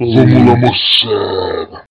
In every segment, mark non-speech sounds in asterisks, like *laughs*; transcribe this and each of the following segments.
Vamos lá, moçada.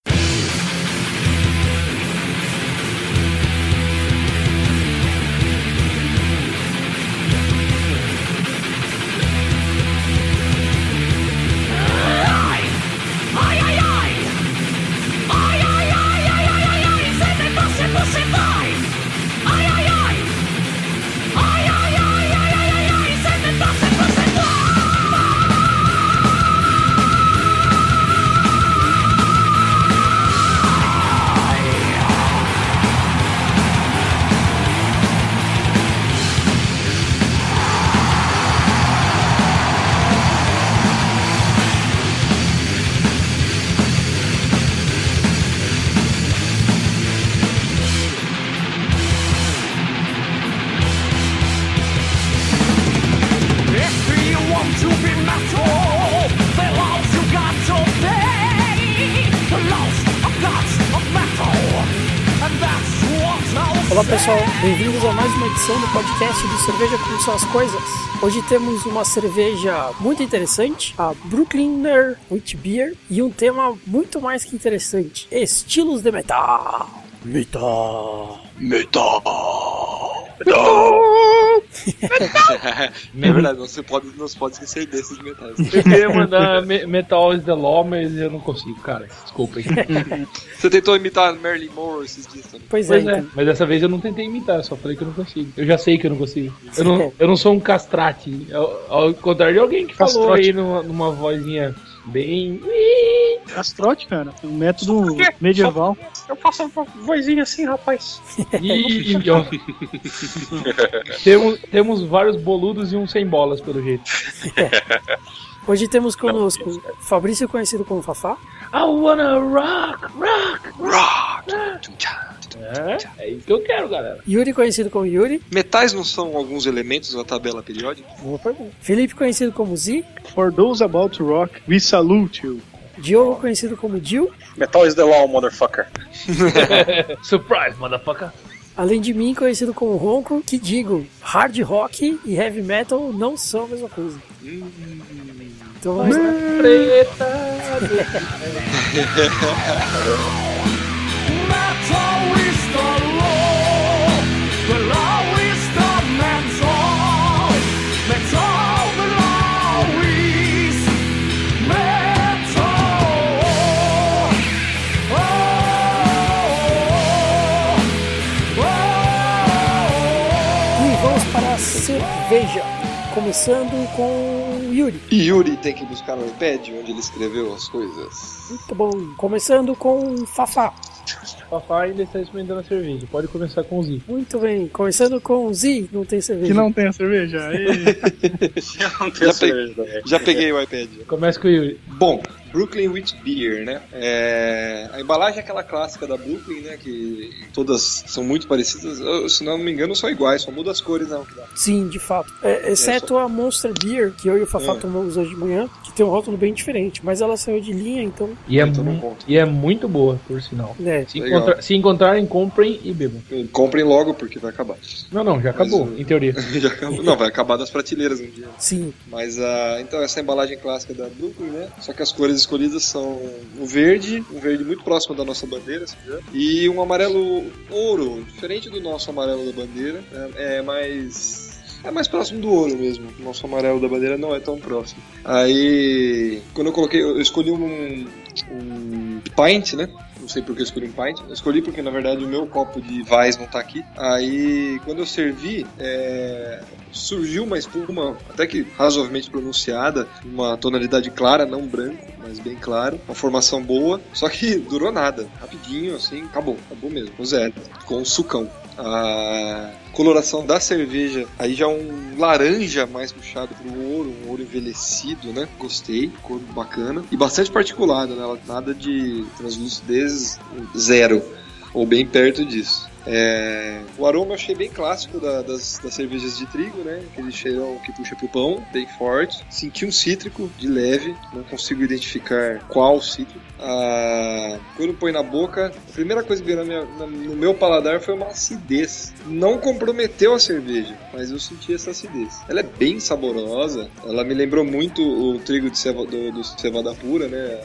Pessoal, bem-vindos a mais uma edição do podcast do Cerveja Como São as Coisas. Hoje temos uma cerveja muito interessante, a Brooklyner Wheat Beer, e um tema muito mais que interessante, estilos de metal. Metal. Metal. *laughs* É verdade, você pode, não se pode esquecer desses metais. Eu queria mandar me Metal is the Law, mas eu não consigo, cara. Desculpa aí. Você tentou imitar Marilyn Monroe esses dias também. Pois é, Pois é, então. mas dessa vez eu não tentei imitar, eu só falei que eu não consigo. Eu já sei que eu não consigo. Eu não, eu não sou um castrate. Ao, ao contrário de alguém que falou Castrate. aí numa, numa vozinha bem. Castrote, cara. Um método medieval. Eu faço uma vozinha assim, rapaz. E, e, ó, temos, temos vários boludos e um sem bolas, pelo jeito. *laughs* Hoje temos conosco Fabrício, conhecido como Fafá, I wanna rock, rock. Rock! É, é isso que eu quero, galera. Yuri, conhecido como Yuri, Metais não são alguns elementos da tabela periódica? boa pergunta. Felipe, conhecido como Z, For those about to rock, we salute you. Diogo, conhecido como Jill, Metal is the law, motherfucker. *laughs* Surprise, motherfucker. além de mim, conhecido como Ronco, que digo, hard rock e heavy metal não são a mesma coisa. Então vamos lá. E vamos para a cerveja. Começando com Yuri. E Yuri tem que buscar no iPad onde ele escreveu as coisas. Muito bom. Começando com Fafá. Papai ainda está experimentando a cerveja. Pode começar com o Z. Muito bem. Começando com Z. Não tem cerveja. Que não tem a cerveja? Aê. *laughs* *laughs* Não tem Já, cerveja pe- também. já peguei o iPad. Começa com o Yuri. Bom, Brooklyn Wheat Beer, né? É, A embalagem é aquela clássica da Brooklyn, né? Que todas são muito parecidas. Eu, se não me engano, são iguais, só muda as cores, não. Sim, de fato. É, exceto a Monster Beer, que eu e o Fafá É. tomamos hoje de manhã, tem um rótulo bem diferente. Mas ela saiu de linha, então. E é, Então mu- e é muito boa, por sinal. É. Se, encontra- se encontrarem, comprem e bebam. Comprem logo porque vai acabar. Não, não, já acabou, Mas, em teoria. *laughs* Já acabou. Não, vai acabar das prateleiras um dia. Sim. Mas a. Então, essa é a embalagem clássica da Brooklyn, né? Só que as cores escolhidas são o verde, um verde muito próximo da nossa bandeira, se quiser, e um amarelo ouro, diferente do nosso amarelo da bandeira. É, é mais. É mais próximo do ouro mesmo. O nosso amarelo da bandeira não é tão próximo. Aí, quando eu coloquei, eu escolhi um, um pint, né? Não sei porque eu escolhi um pint. Eu escolhi porque, na verdade, o meu copo de Vais não tá aqui. Aí, quando eu servi, é, surgiu uma espuma até que razoavelmente pronunciada, uma tonalidade clara, não branco, mas bem claro, uma formação boa, só que durou nada, rapidinho assim, acabou, acabou mesmo, o zero, com sucão. A coloração da cerveja, aí já um laranja mais puxado pro ouro, um ouro envelhecido, né? Gostei, cor bacana e bastante particulado, né? Nada de translucidez zero ou bem perto disso. É, o aroma eu achei bem clássico da- das, das cervejas de trigo, né? Aquele cheirão que puxa pro pão, bem forte. Senti um cítrico de leve, não consigo identificar qual cítrico. Ah, quando põe na boca, a primeira coisa que veio minha- na- no meu paladar foi uma acidez. Não comprometeu a cerveja, mas eu senti essa acidez. Ela é bem saborosa, ela me lembrou muito o trigo de ceva, do, do cevada pura, né?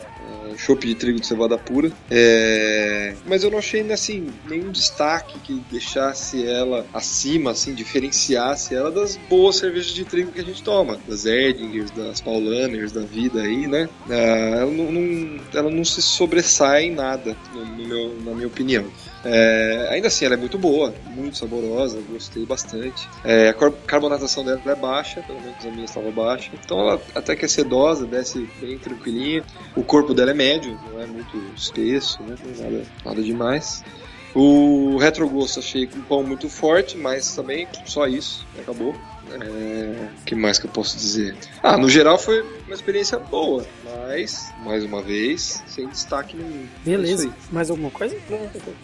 Chopp de trigo de cevada pura. É, Mas eu não achei assim, nenhum destaque que deixasse ela acima, assim, diferenciasse ela das boas cervejas de trigo que a gente toma. Das Erdingers, das Paulaners, da vida aí, né? Ah, ela, não, não- ela não se sobressai em nada, no- no meu- na minha opinião. É, ainda assim, ela é muito boa, muito saborosa, gostei bastante. É, a car- carbonatação dela é baixa, pelo menos a minha estava baixa. Então ela até que é sedosa, desce bem tranquilinha. O corpo dela é médio, não é muito espesso, né? é nada, nada demais. O retrogosto achei com pão muito forte, mas também só isso, acabou. É, que mais que eu posso dizer? Ah, no geral foi uma experiência boa, mas, mais uma vez, sem destaque nenhum. É Beleza. Mais alguma coisa?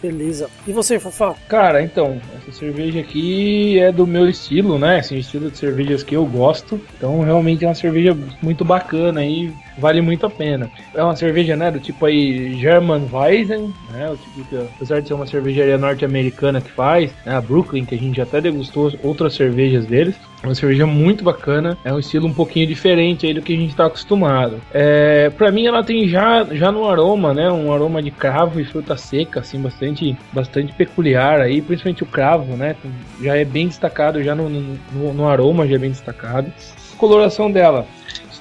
Beleza. E você, Fafá? Cara, então, essa cerveja aqui é do meu estilo, né? O estilo de cervejas que eu gosto. Então, realmente é uma cerveja muito bacana aí, vale muito a pena. É uma cerveja, né, do tipo aí German Weizen, né? O tipo que, apesar de ser uma cervejaria norte-americana que faz, né, a Brooklyn, que a gente até degustou outras cervejas deles. É uma cerveja muito bacana, é um estilo um pouquinho diferente aí do que a gente está acostumado. É, para mim ela tem já, já no aroma, né, um aroma de cravo e fruta seca, assim, bastante, bastante peculiar aí, principalmente o cravo, né, já é bem destacado, já no, no, no aroma já é bem destacado. A coloração dela,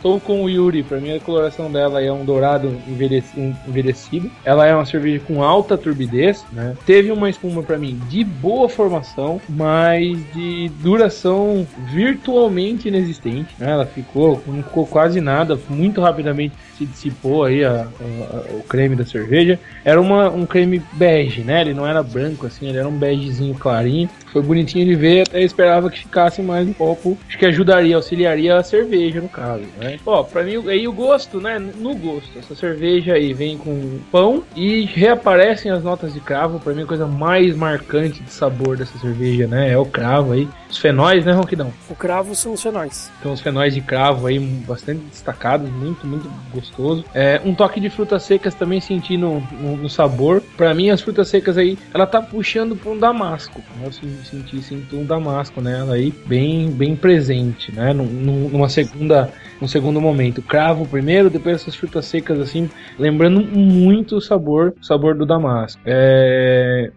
Estou com o Yuri, pra mim a coloração dela é um dourado envelheci- envelhecido. Ela é uma cerveja com alta turbidez, né? Teve uma espuma pra mim de boa formação, mas de duração virtualmente inexistente. né? Ela ficou, não ficou quase nada, muito rapidamente se dissipou aí a- a- a- o creme da cerveja. Era uma, um creme bege, né? Ele não era branco assim, ele era um begezinho clarinho. Foi bonitinho de ver, até esperava que ficasse mais um pouco. Acho que ajudaria, auxiliaria a cerveja, no caso, né? Ó, pra mim, aí o gosto, né? No gosto, essa cerveja aí vem com pão e reaparecem as notas de cravo. Pra mim, a coisa mais marcante de sabor dessa cerveja, né? É o cravo aí. Os fenóis, né, Ronquidão? O cravo são os fenóis. Então os fenóis de cravo aí bastante destacados, muito, muito gostoso. É, um toque de frutas secas também senti no, no, no sabor. Pra mim as frutas secas aí, ela tá puxando pra um damasco. né? Eu sen- senti, sinto um damasco nela aí, bem, bem presente, né? Num- num- Numa segunda, num segundo momento. Cravo primeiro, depois essas frutas secas assim, lembrando muito o sabor, o sabor do damasco. É,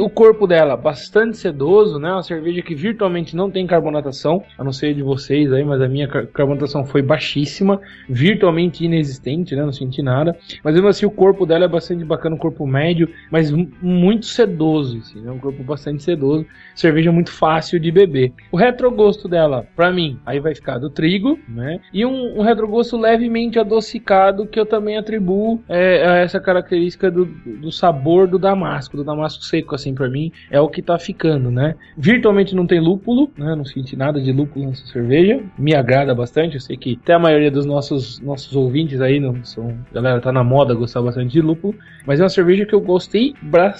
o corpo dela, bastante sedoso, né? Uma cerveja que virtualmente não tem carbonatação, a não ser de vocês aí, mas a minha car- carbonatação foi baixíssima, virtualmente inexistente, né? Não senti nada. Mas mesmo assim, o corpo dela é bastante bacana, um corpo médio, mas mu- muito sedoso, assim, né? Um corpo bastante sedoso. Cerveja muito fácil de beber. O retrogosto dela, pra mim, aí vai ficar do trigo, né? E um, um retrogosto levemente adocicado que eu também atribuo é, a essa característica do, do sabor do damasco, do damasco seco, assim, pra mim, é o que tá ficando, né? Virtualmente não tem lúpulo, né? Não senti nada de lúpulo nessa cerveja. Me agrada bastante, eu sei que até a maioria dos nossos, nossos ouvintes aí não são. Galera, tá na moda gostar bastante de lúpulo, mas é uma cerveja que eu gostei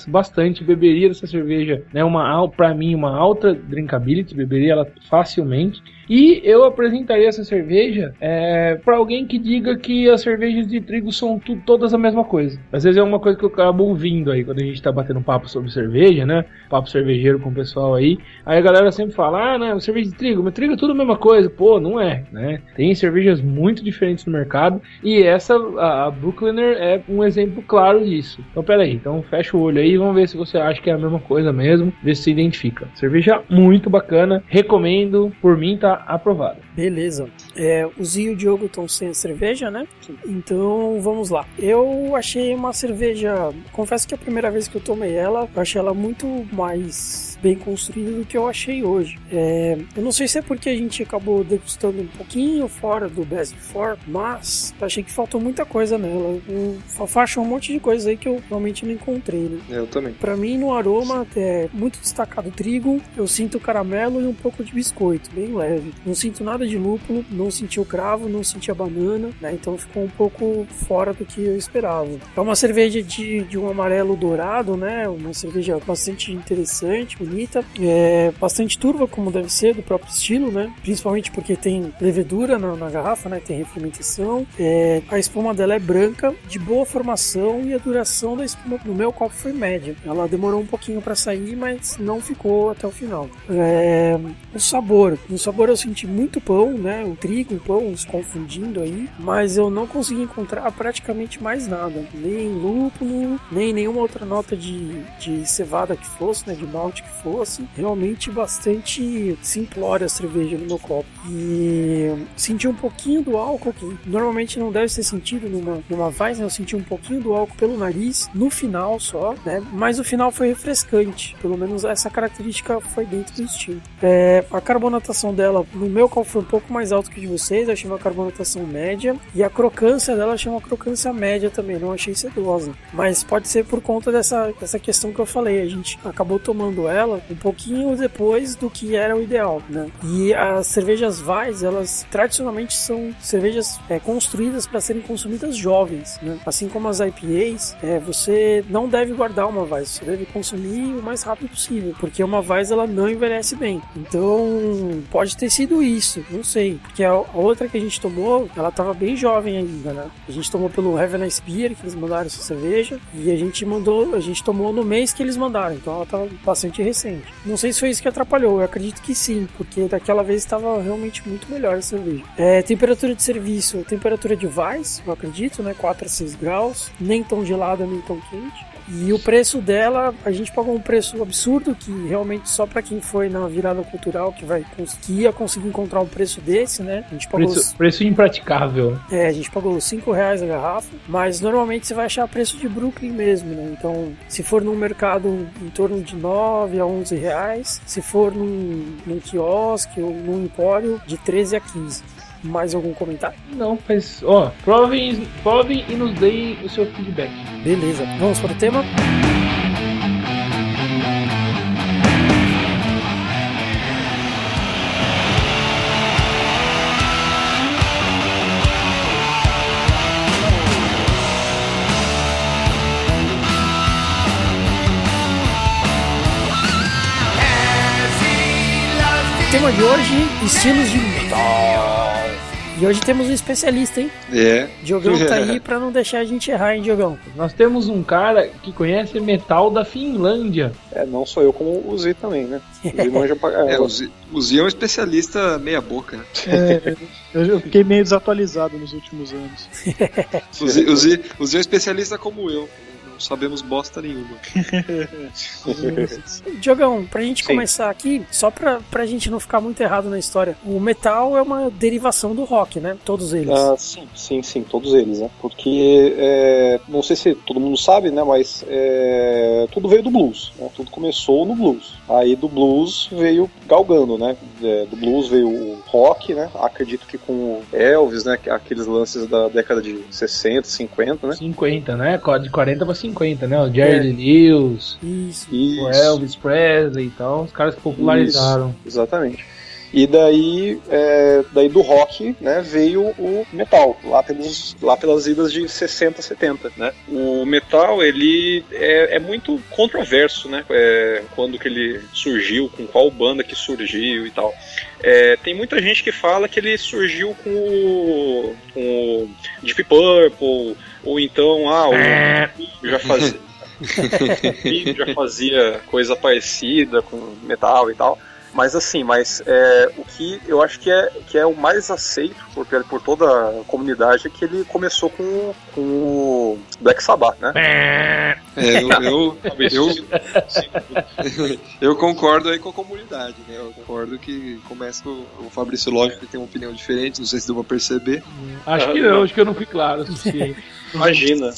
bastante, beberia dessa cerveja, né? Uma, pra mim, uma alta drinkability, beberia ela facilmente. E eu apresentaria essa cerveja é, para alguém que diga que as cervejas de trigo são todas a mesma coisa. Às vezes é uma coisa que eu acabo ouvindo aí quando a gente tá batendo papo sobre cerveja, né? Papo cervejeiro com o pessoal aí. Aí a galera sempre fala: ah, não, cerveja de trigo, mas trigo é tudo a mesma coisa. Pô, não é, né? Tem cervejas muito diferentes no mercado e essa, a, a Brooklyner, é um exemplo claro disso. Então, pera aí, então fecha o olho aí e vamos ver se você acha que é a mesma coisa mesmo, ver se se identifica. Cerveja muito bacana, recomendo, por mim tá aprovado. Beleza. É, o Zio e o Diogo estão sem a cerveja, né? Então vamos lá. Eu achei uma cerveja. Confesso que a primeira vez que eu tomei ela, eu achei ela muito mais bem construída do que eu achei hoje. É, eu não sei se é porque a gente acabou degustando um pouquinho fora do Best Before, mas achei que faltou muita coisa nela. O Fafá um monte de coisa aí que eu realmente não encontrei, né? Eu também. Pra mim, no aroma, é muito destacado trigo, eu sinto caramelo e um pouco de biscoito, bem leve. Não sinto nada de lúpulo, não senti o cravo, não senti a banana, né? Então ficou um pouco fora do que eu esperava. É uma cerveja de, de um amarelo dourado, né? Uma cerveja bastante interessante, bonita. É bastante turva, como deve ser, do próprio estilo, né? Principalmente porque tem levedura na, na garrafa, né? Tem refermentação. É, a espuma dela é branca, de boa formação e a duração da espuma no meu copo foi média. Ela demorou um pouquinho para sair, mas não ficou até o final. É, o sabor. No sabor eu senti muito pão, né? O trigo, o pão se confundindo aí, mas eu não consegui encontrar praticamente mais nada. Nem lúpulo, nem nenhuma outra nota de, de cevada que fosse, né? De malte que. Realmente bastante simplória a cerveja no meu copo. E senti um pouquinho do álcool, que normalmente não deve ser sentido numa, numa Weizen, eu senti um pouquinho do álcool pelo nariz, no final só, né? Mas o final foi refrescante. Pelo menos essa característica foi dentro do estilo. É, a carbonatação dela, no meu copo, foi um pouco mais alto que de vocês. Eu achei uma carbonatação média. E a crocância dela, eu achei uma crocância média também. Não achei sedosa. Mas pode ser por conta dessa, dessa questão que eu falei. A gente acabou tomando ela um pouquinho depois do que era o ideal, né? E as cervejas Weiss, elas tradicionalmente são cervejas é, construídas para serem consumidas jovens, né? Assim como as IPAs, é, você não deve guardar uma Weiss, você deve consumir o mais rápido possível, porque uma Weiss ela não envelhece bem. Então, pode ter sido isso, não sei, porque a outra que a gente tomou, ela estava bem jovem ainda, né? A gente tomou pelo Heaven Ice Beer, que eles mandaram essa cerveja, e a gente mandou, a gente tomou no mês que eles mandaram, então ela estava bastante recente. Não sei se foi isso que atrapalhou, eu acredito que sim, porque daquela vez estava realmente muito melhor a cerveja. É, temperatura de serviço, temperatura de Weiss, eu acredito, né? 4 a 6 graus, nem tão gelada nem tão quente. E o preço dela, a gente pagou um preço absurdo que realmente só para quem foi na virada cultural que vai que ia conseguir encontrar um preço desse, né? A gente pagou Preço, preço impraticável. é, a gente pagou 5 reais a garrafa, mas normalmente você vai achar preço de Brooklyn mesmo, né? Então, se for num mercado em torno de 9 a 11 reais, se for num, num quiosque ou num empório, de 13 a 15. Mais algum comentário? Não, mas, ó, provem, provem e nos deem o seu feedback. Beleza, vamos para o tema? Tema de hoje: estilos de metal. E hoje temos um especialista, hein? É. Diogão tá aí *laughs* pra não deixar a gente errar, hein, Diogão? Nós temos um cara que conhece metal da Finlândia. É, não sou eu como o Z também, né? O Z manja pra É, o Zi o Zi é um especialista meia boca, né? É, *laughs* eu, fiquei meio desatualizado nos últimos anos. O Zi, o Zi- o Zi é um especialista como eu. Sabemos bosta nenhuma. *laughs* Diogão, pra gente Sim. começar aqui, só pra, pra gente não ficar muito errado na história, o metal é uma derivação do rock, né? Todos eles. Ah, sim, sim, sim, todos eles, né? Porque, é, não sei se todo mundo sabe, né? Mas é, tudo veio do blues, né? Tudo começou no blues. Aí do blues veio galgando, né? É, do blues veio o rock, né? Acredito que com o Elvis, né? Aqueles lances da década de 60, 50, né? 50, né? De 40 pra 50, né? O Jerry Lee Lewis, Isso. o Isso. Elvis Presley e tal, os caras que popularizaram. Exatamente. E daí, é, daí do rock, né, veio o metal, lá, pelos, lá pelas idas de 60, 70, né. O metal, ele é, é muito controverso, né, é, quando que ele surgiu, com qual banda que surgiu e tal. É, tem muita gente que fala que ele surgiu com o, com o Deep Purple, ou então, ah, o já fazia... *laughs* *laughs* Já fazia coisa parecida com metal e tal. Mas assim, mas é, o que eu acho que é, que é o mais aceito por, por toda a comunidade é que ele começou com, com o Black Sabbath, né? É, eu, eu, eu, *laughs* eu concordo aí com a comunidade, né? Eu concordo que começa com o Fabrício Lógico que tem uma opinião diferente, não sei se deu pra perceber. Acho que não, acho que eu não fui claro o suficiente. Imagina.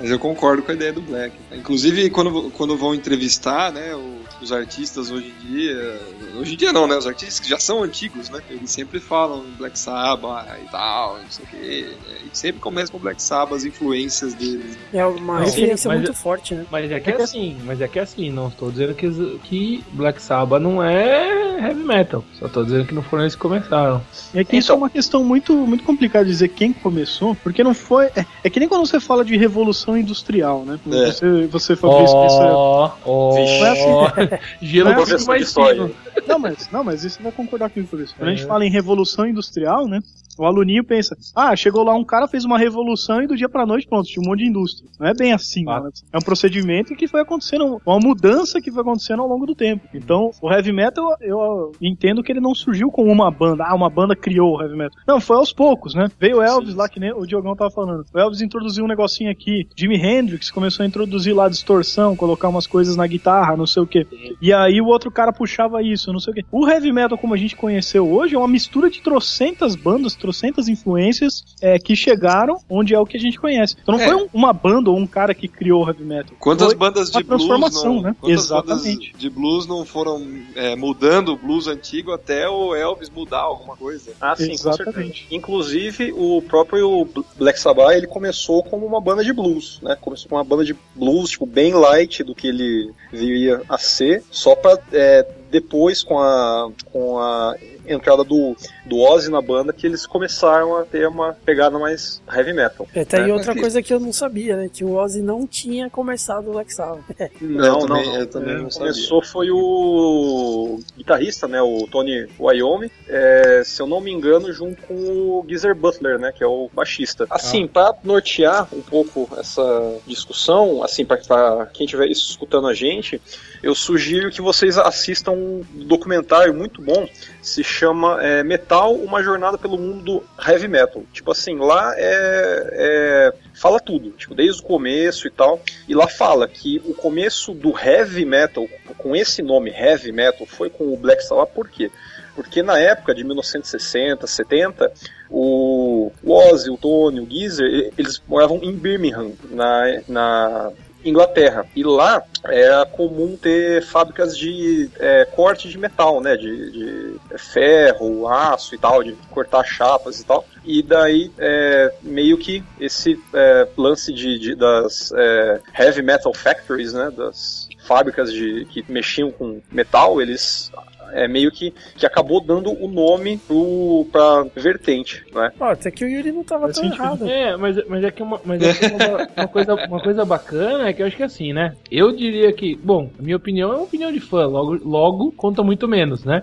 Mas eu concordo com a ideia do Black. Inclusive, quando, quando vão entrevistar, né, o- os artistas hoje em dia, hoje em dia não, né, os artistas que já são antigos, né, eles sempre falam Black Sabbath e tal, não sei o quê, né, e sempre começam com Black Sabbath, as influências deles. É uma Não, referência mas muito eu- forte, né? Mas é que é assim, mas é que é assim, não estou dizendo que, que Black Sabbath não é heavy metal. Só estou dizendo que não foram eles que começaram. É que isso é uma questão muito, muito complicada de dizer quem começou, porque não foi. É, é que nem quando você fala de revolução industrial, né? É. Você, você Fabrício, isso é- Ó, ó, Vixe. *laughs* gelo Não é mais fino. Não, mas, não, mas isso você vai concordar comigo por isso. Quando a gente É. fala em revolução industrial, né? O aluninho pensa, ah, chegou lá um cara, fez uma revolução e do dia pra noite, pronto, tinha um monte de indústria. Não é bem assim, né? É um procedimento que foi acontecendo, uma mudança que foi acontecendo ao longo do tempo. Então, o heavy metal, eu entendo que ele não surgiu com uma banda, ah, uma banda criou o heavy metal. Não, foi aos poucos, né? Veio o Elvis lá, que nem o Diogão tava falando. O Elvis introduziu um negocinho aqui. Jimi Hendrix começou a introduzir lá distorção, colocar umas coisas na guitarra, não sei o que. E aí o outro cara puxava isso, não sei o que. O heavy metal, como a gente conheceu hoje, é uma mistura de trocentas bandas, trocentas influências é, que chegaram onde é o que a gente conhece. Então não É. foi um- uma banda ou um cara que criou o heavy metal. Quantas Foi bandas de uma blues transformação, não, né? Exatamente. bandas de blues não foram é, mudando o blues antigo até o Elvis mudar alguma coisa? Ah, sim, com Exatamente. certeza. Inclusive, o próprio Black Sabbath, ele começou como uma banda de blues, né? Começou com uma banda de blues, tipo, bem light do que ele viria a ser, só pra é, depois, com a, com a entrada do, do Ozzy na banda, que eles começaram a ter uma pegada mais heavy metal. É, tá aí É, outra mas- coisa que eu não sabia, né? Que o Ozzy não tinha começado o Black Sabbath. *laughs* eu também, eu também Quem não sabia. começou foi o guitarrista, né, o Tony Wyoming, é, se eu não me engano, junto com o Geezer Butler, né, que é o baixista. Assim, pra nortear um pouco essa discussão, assim, pra, pra quem estiver escutando a gente, eu sugiro que vocês assistam um documentário muito bom, se chama é, Metal, uma jornada pelo mundo do heavy metal. Tipo assim, lá é, é- fala tudo, tipo, desde o começo e tal. E lá fala que o começo do heavy metal, com esse nome heavy metal, foi com o Black Sabbath, por quê? Porque na época de 1960, 70, o Ozzy, o Tony, o Geezer, eles moravam em Birmingham, na, na Inglaterra. E lá era comum ter fábricas de é, corte de metal, né? De, de ferro, aço e tal, de cortar chapas e tal. E daí, é, meio que esse é, lance de, de- das é, heavy metal factories, né? Das fábricas de, que mexiam com metal, eles é meio que, que acabou dando o nome pro, pra vertente, né? Ó, até que o Yuri não tava tão sentido. errado. É, mas, mas é que, uma, mas é que uma, *laughs* uma coisa, uma coisa bacana é que eu acho que assim, né? Eu diria que, bom, a minha opinião é uma opinião de fã, logo, logo conta muito menos, né?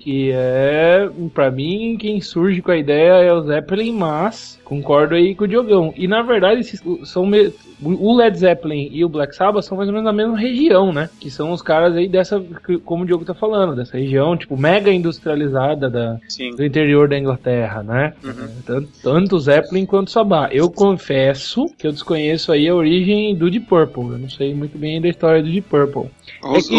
Que é, pra mim, quem surge com a ideia é o Zeppelin, mas concordo aí com o Diogão. E na verdade, esses são me- o Led Zeppelin e o Black Sabbath são mais ou menos da mesma região, né? Que são os caras aí dessa, como o Diogo tá falando, dessa região, tipo, mega industrializada da, Sim. do interior da Inglaterra, né? Tanto, tanto o Zeppelin quanto o Sabá. Eu confesso que eu desconheço aí a origem do Deep Purple. Eu não sei muito bem da história do Deep Purple. O, É que-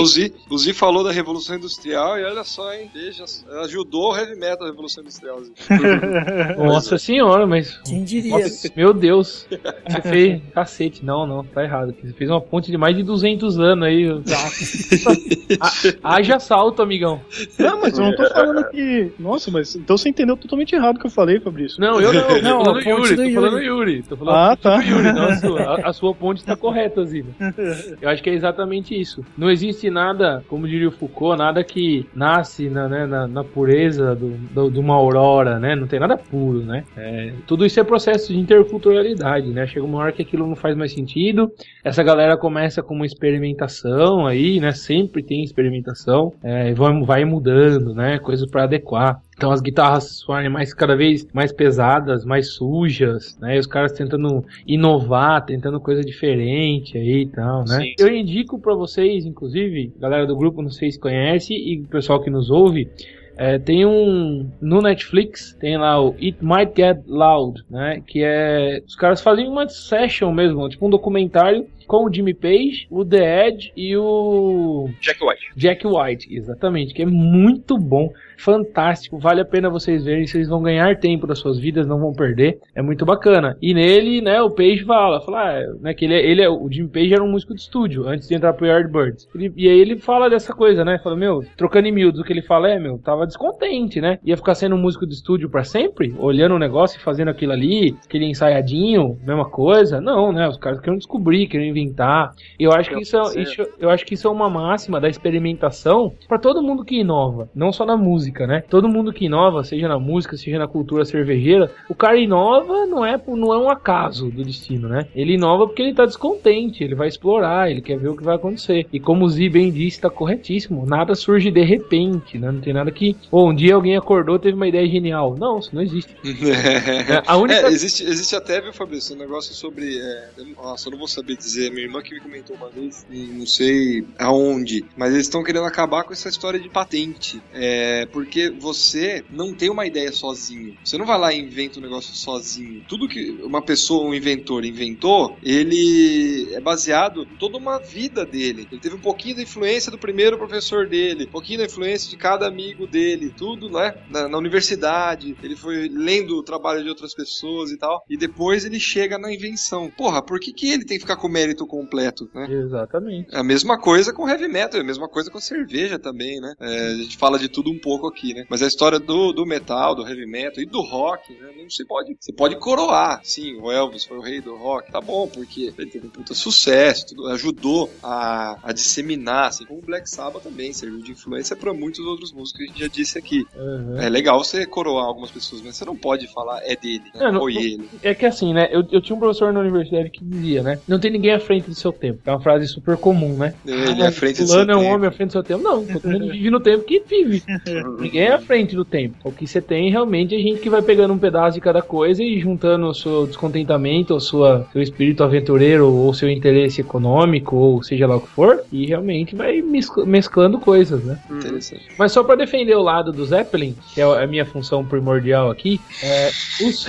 o, Zi falou da Revolução Industrial e olha só, hein? Veja, ajudou o heavy metal a Revolução Industrial. *laughs* Nossa senhora, mas. Quem diria? Nossa, meu Deus. Você fez. Cacete, não, não, tá errado. Você fez uma ponte de mais de 200 anos aí. *laughs* Haja salto, amigão. Não, mas eu não tô falando que. Nossa, mas então você entendeu totalmente errado o que eu falei, Fabrício. Não, eu não. Tô Não, falando a do ponte Yuri. Tô Yuri. falando do Yuri. Tô falando Ah, tá. Yuri, não a sua. A, a sua ponte está correta, Zina. Eu acho que é exatamente isso. Não existe nada, como diria o Foucault, nada que nasce na, né, na, na pureza do, do- de uma aurora, né? Não tem nada puro, né? É, tudo isso é processo de interculturalidade, né? Chega uma hora que aquilo não faz mais sentido. Essa galera começa com uma experimentação aí, né? Sempre tem experimentação. É, e vai, vai mudando, né? Coisas para adequar. Então as guitarras soarem mais cada vez mais pesadas, mais sujas, né? Os caras tentando inovar, tentando coisa diferente aí e tal, né? Sim. Eu indico pra vocês, inclusive, galera do grupo, não sei se conhece e o pessoal que nos ouve, É, tem um. No Netflix, tem lá o It Might Get Loud, né? Que é. Os caras fazem uma session mesmo, tipo um documentário com o Jimmy Page, o The Edge e o. Jack White. Jack White, exatamente, que é muito bom, fantástico, vale a pena vocês verem, vocês vão ganhar tempo das suas vidas, não vão perder, é muito bacana. E nele, né, o Page fala, fala, ah, né, que ele, é- ele é, o Jimmy Page era um músico de estúdio, antes de entrar pro Yardbirds. Ele, e aí ele fala dessa coisa, né, fala, meu, trocando em miúdos, o que ele fala é, meu, tava descontente, né, ia ficar sendo um músico de estúdio pra sempre, olhando o negócio e fazendo aquilo ali, aquele ensaiadinho, mesma coisa, não, né, os caras queriam descobrir, queriam inventar, eu acho que isso é, isso, eu acho que isso é uma máxima da experimentação pra todo mundo que inova, não só na música, né? Todo mundo que inova, seja na música, seja na cultura cervejeira, o cara inova não é não é um acaso do destino, né? Ele inova porque ele tá descontente, ele vai explorar, ele quer ver o que vai acontecer. E como o Zi bem disse, tá corretíssimo, nada surge de repente, né? Não tem nada que, ou um dia alguém acordou, teve uma ideia genial. Não, isso não existe. *laughs* É, a única É, existe, existe até, viu, Fabrício, um negócio sobre. É, nossa, eu não vou saber dizer. Minha irmã que me comentou uma vez, não sei aonde, mas eles estão querendo acabar com essa história de patente. É, porque você não tem uma ideia sozinho. Você não vai lá e inventa um negócio sozinho. Tudo que uma pessoa, um inventor, inventou, ele é baseado em toda uma vida dele. Ele teve um pouquinho da influência do primeiro professor dele, um pouquinho da influência de cada amigo dele, tudo, né? Na, na universidade, ele foi lendo o trabalho de outras pessoas e tal, e depois ele chega na invenção. Porra, por que, que ele tem que ficar com o mérito completo, né? Exatamente. É a mesma coisa com heavy metal, é a mesma coisa com cerveja também, né? É, a gente fala de tudo um pouco aqui, né? Mas a história do, do metal, do heavy metal e do rock, né? Não se pode. Você pode coroar, sim, o Elvis foi o rei do rock, tá bom, porque ele teve um puta sucesso, tudo, ajudou a, a disseminar, assim como o Black Sabbath também, serviu de influência para muitos outros músicos que a gente já disse aqui. Uhum. É legal você coroar algumas pessoas, mas você não pode falar é dele, né? É, não- Foi ele. É que assim, né? Eu, eu tinha um professor na universidade que dizia, né? Não tem ninguém à frente do seu tempo. É uma frase super comum, né? Ele é à frente do seu é um tempo. homem à frente do seu tempo. Não, todo mundo vive no tempo que vive. *laughs* ninguém é à frente do tempo. O que você tem realmente é gente que vai pegando um pedaço de cada coisa e juntando o seu descontentamento, ou sua, seu espírito aventureiro, ou seu interesse econômico, ou seja lá o que for, e realmente vai mescl- mesclando coisas, né? Interessante. Mas só pra defender o lado do Zeppelin, que é a minha função primordial aqui, é, os-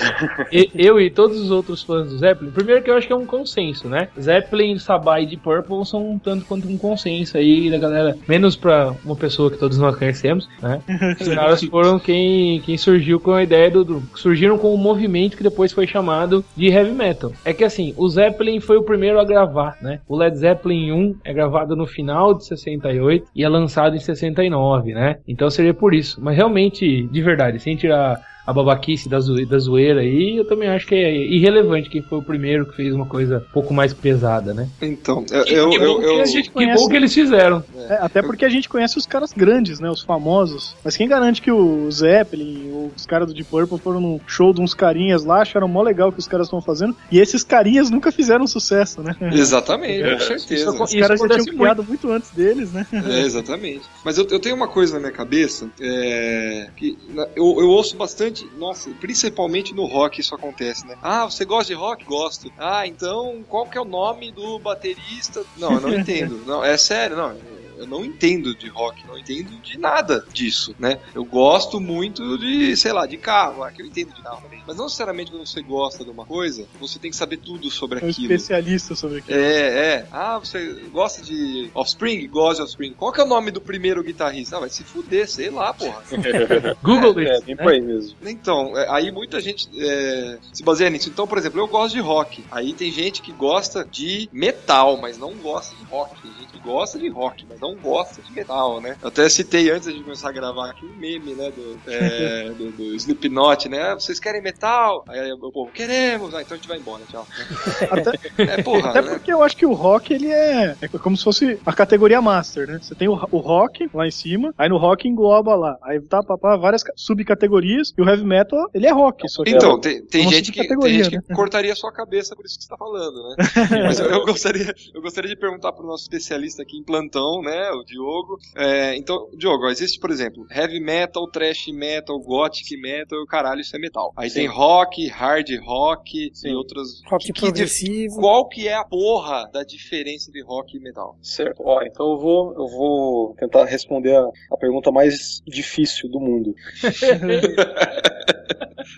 eu e todos os outros fãs do Zeppelin, primeiro que eu acho que é um consenso, né? Zeppelin, Sabá e Deep Purple são um tanto quanto um consenso aí da galera, menos pra uma pessoa que todos nós conhecemos, né? Os caras foram quem, quem surgiu com a ideia do, do- surgiram com o movimento que depois foi chamado de heavy metal. É que assim, o Zeppelin foi o primeiro a gravar, né? O Led Zeppelin 1 é gravado no final de 68 e é lançado em 69, né? Então seria por isso. Mas realmente, de verdade, sem tirar a babaquice da, zoe- da zoeira aí, eu também acho que é irrelevante quem foi o primeiro que fez uma coisa um pouco mais pesada, né? Então, eu, eu, que, eu, bom eu- que, que bom que eles fizeram. É, até porque a gente conhece os caras grandes, né? Os famosos. Mas quem garante que o Zeppelin os caras do Deep Purple foram num show de uns carinhas lá, acharam mó legal o que os caras estão fazendo. E esses carinhas nunca fizeram sucesso, né? Exatamente, É. com certeza. Isso Os caras já tinham criado muito antes deles, né? É, exatamente. Mas eu, eu tenho uma coisa na minha cabeça é, que na- eu, eu ouço bastante, nossa, principalmente no rock isso acontece, né? Ah, você gosta de rock? Gosto. Ah, então qual que é o nome do baterista? Não, eu não *laughs* entendo. Não, é sério, não. Eu não entendo de rock, não entendo de nada disso, né? Eu gosto muito de, sei lá, de carro, ah, que eu entendo de carro também. Mas não necessariamente quando você gosta de uma coisa, você tem que saber tudo sobre É um aquilo. especialista sobre aquilo. É, é. Ah, você gosta de Offspring? Gosta de Offspring. Qual que é o nome do primeiro guitarrista? Ah, vai se fuder, sei lá, porra. *laughs* Google É, isso. bem né? por aí mesmo. Então, é, aí muita gente é, se baseia nisso. Então, por exemplo, eu gosto de rock. Aí tem gente que gosta de metal, mas não gosta de rock. Tem gente que gosta de rock, mas não gosta de metal, né? Eu até citei antes de começar a gravar aqui um meme, né, do, é, *laughs* do, do Slipknot, né? Ah, vocês querem metal? Aí o povo, queremos! Ah, então a gente vai embora, tchau. *laughs* Até, É porra, até né? porque eu acho que o rock, ele é, é como se fosse a categoria master, né? Você tem o, o rock lá em cima, aí no rock engloba lá. Aí tá, papá, várias ca- subcategorias, e o heavy metal, ele é rock. Só que Então, tem, tem uma gente, que, tem gente né? que cortaria a sua cabeça por isso que você tá falando, né? *laughs* Mas eu, eu gostaria, eu gostaria de perguntar pro nosso especialista aqui em plantão, né? Né? O Diogo. É, então, Diogo, existe, por exemplo, heavy metal, thrash metal, gothic metal, caralho, isso é metal. Aí Sim. tem rock, hard rock Sim. e outras. Rock que- que progressivo. Qual que é a porra da diferença de rock e metal? Certo. Ó, então eu vou, eu vou tentar responder a, a pergunta mais difícil do mundo. *laughs*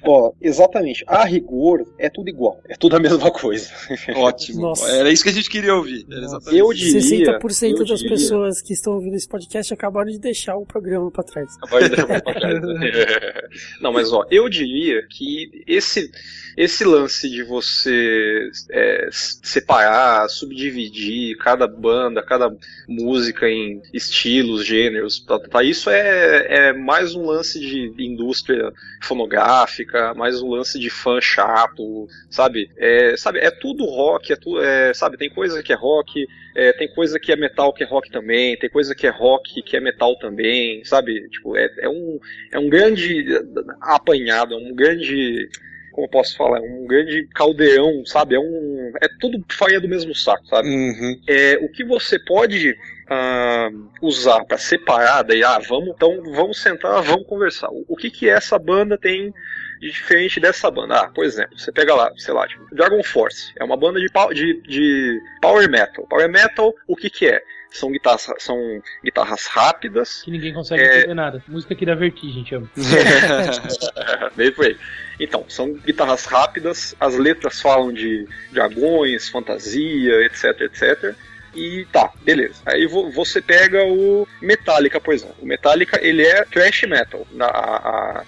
*laughs* Ó, exatamente. A rigor é tudo igual. É tudo a mesma coisa. Ótimo. Nossa. Era isso que a gente queria ouvir. Era exatamente Eu diria. 60% eu das diria- pessoas que estão ouvindo esse podcast acabaram de deixar o programa pra trás. Vai dar pra trás, né? *laughs* Não, mas ó, eu diria que esse, esse lance de você é, separar, subdividir cada banda, cada música em estilos, gêneros, tá, tá, isso é, é mais um lance de indústria fonográfica, mais um lance de fã chato, sabe? É, sabe, é tudo rock, é tudo, é, sabe, tem coisa que é rock, é, tem coisa que é metal que é rock também, tem coisa que é rock que é metal também, sabe? Tipo, é, é um, é um grande apanhado, é um grande. Como eu posso falar? É um grande caldeirão, sabe? É um. É tudo farinha do mesmo saco, sabe? Uhum. É, o que você pode ah, usar para separar, daí, ah, vamos, então vamos sentar, vamos conversar. O, o que que essa banda tem de diferente dessa banda? Ah, por exemplo, você pega lá, sei lá, tipo, Dragon Force, é uma banda de, de, de power metal. Power metal, o que que é? São guitarras, são guitarras rápidas, Que ninguém consegue É. entender nada. Música aqui da Vertigem, chama. *laughs* Meio por aí. Então, são guitarras rápidas, as letras falam de dragões, fantasia, etc, etc. E tá, beleza. Aí vo- você pega o Metallica, por exemplo. O Metallica, ele é thrash metal. Na, a, a,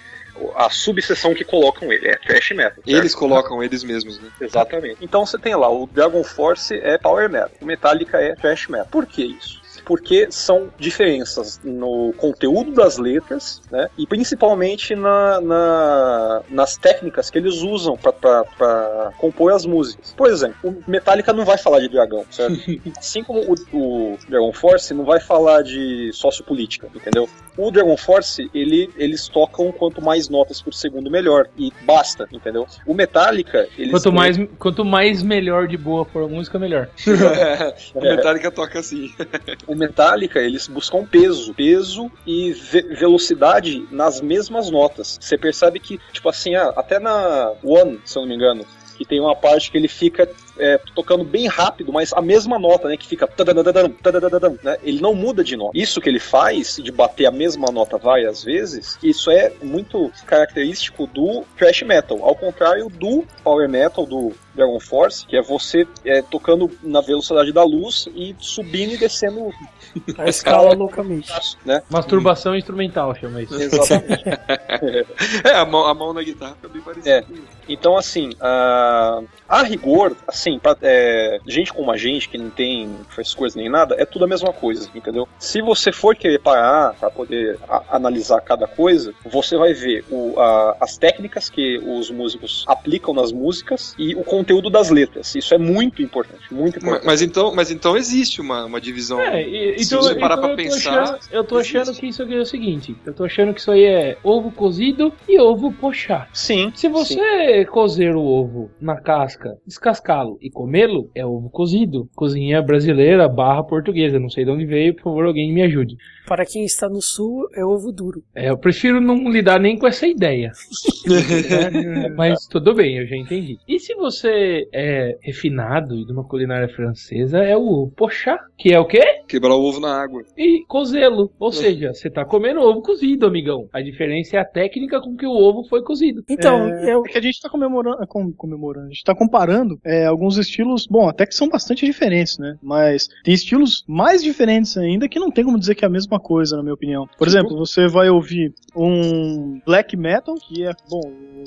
a subseção que colocam ele é thrash metal. certo? Eles colocam eles mesmos, né? Exatamente. Então você tem lá, o Dragon Force é Power Metal, o Metallica é Thrash Metal. Por que isso? Porque são diferenças no conteúdo das letras, né? E principalmente na, na- nas técnicas que eles usam para compor as músicas. Por exemplo, o Metallica não vai falar de dragão, certo? *laughs* assim como o, o Dragon Force não vai falar de sociopolítica, entendeu? O Dragon Force, ele, eles tocam quanto mais notas por segundo, melhor. E basta, entendeu? O Metallica, eles Quanto têm- mais, quanto mais melhor de boa for a música, melhor. *laughs* o Metallica toca assim. *laughs* O Metallica, eles buscam peso, peso e ve- velocidade nas mesmas notas. Você percebe que, tipo assim, ah, até na One, se eu não me engano, que tem uma parte que ele fica é, tocando bem rápido, mas a mesma nota, né, que fica né, ele não muda de nota. Isso que ele faz, de bater a mesma nota várias vezes, isso é muito característico do thrash metal, ao contrário do power metal, do Dragon Force, que é você é, tocando na velocidade da luz e subindo e descendo *laughs* A escala loucamente. né? Masturbação instrumental, chama isso. Exatamente. *laughs* É, a mão, a mão na guitarra fica bem parecida. É. Então, assim, a, a rigor, assim, pra, é, gente como a gente, que não tem frescura nem nada, é tudo a mesma coisa, entendeu? Se você for querer parar para poder a- analisar cada coisa, você vai ver o, a- as técnicas que os músicos aplicam nas músicas e o conteúdo das letras. Isso é muito importante, muito importante. Mas então, mas então existe uma, uma divisão. É, e- Se então, você parar então pra eu pensar, achando, eu tô achando existe. que isso aqui é o seguinte, eu tô achando que isso aí é ovo cozido e ovo pochá. Sim. Se você cozer o ovo na casca, descascá-lo e comê-lo, é ovo cozido. Cozinha brasileira barra portuguesa. Não sei de onde veio, por favor, alguém me ajude. Para quem está no sul, é ovo duro. É, eu prefiro não lidar nem com essa ideia. *laughs* Mas tudo bem, eu já entendi. E se você é refinado e de uma culinária francesa, é o pochá, que é o quê? Quebrar o ovo na água. E cozê-lo. Ou seja, você tá comendo ovo cozido, amigão. A diferença é a técnica com que o ovo foi cozido. Então, É, eu, é que a gente tá comemorando, é, com- comemorando, a gente tá comparando é, alguns estilos, bom, até que são bastante diferentes, né? Mas tem estilos mais diferentes ainda que não tem como dizer que é a mesma coisa, na minha opinião. Por exemplo, você vai ouvir um black metal, que é, bom,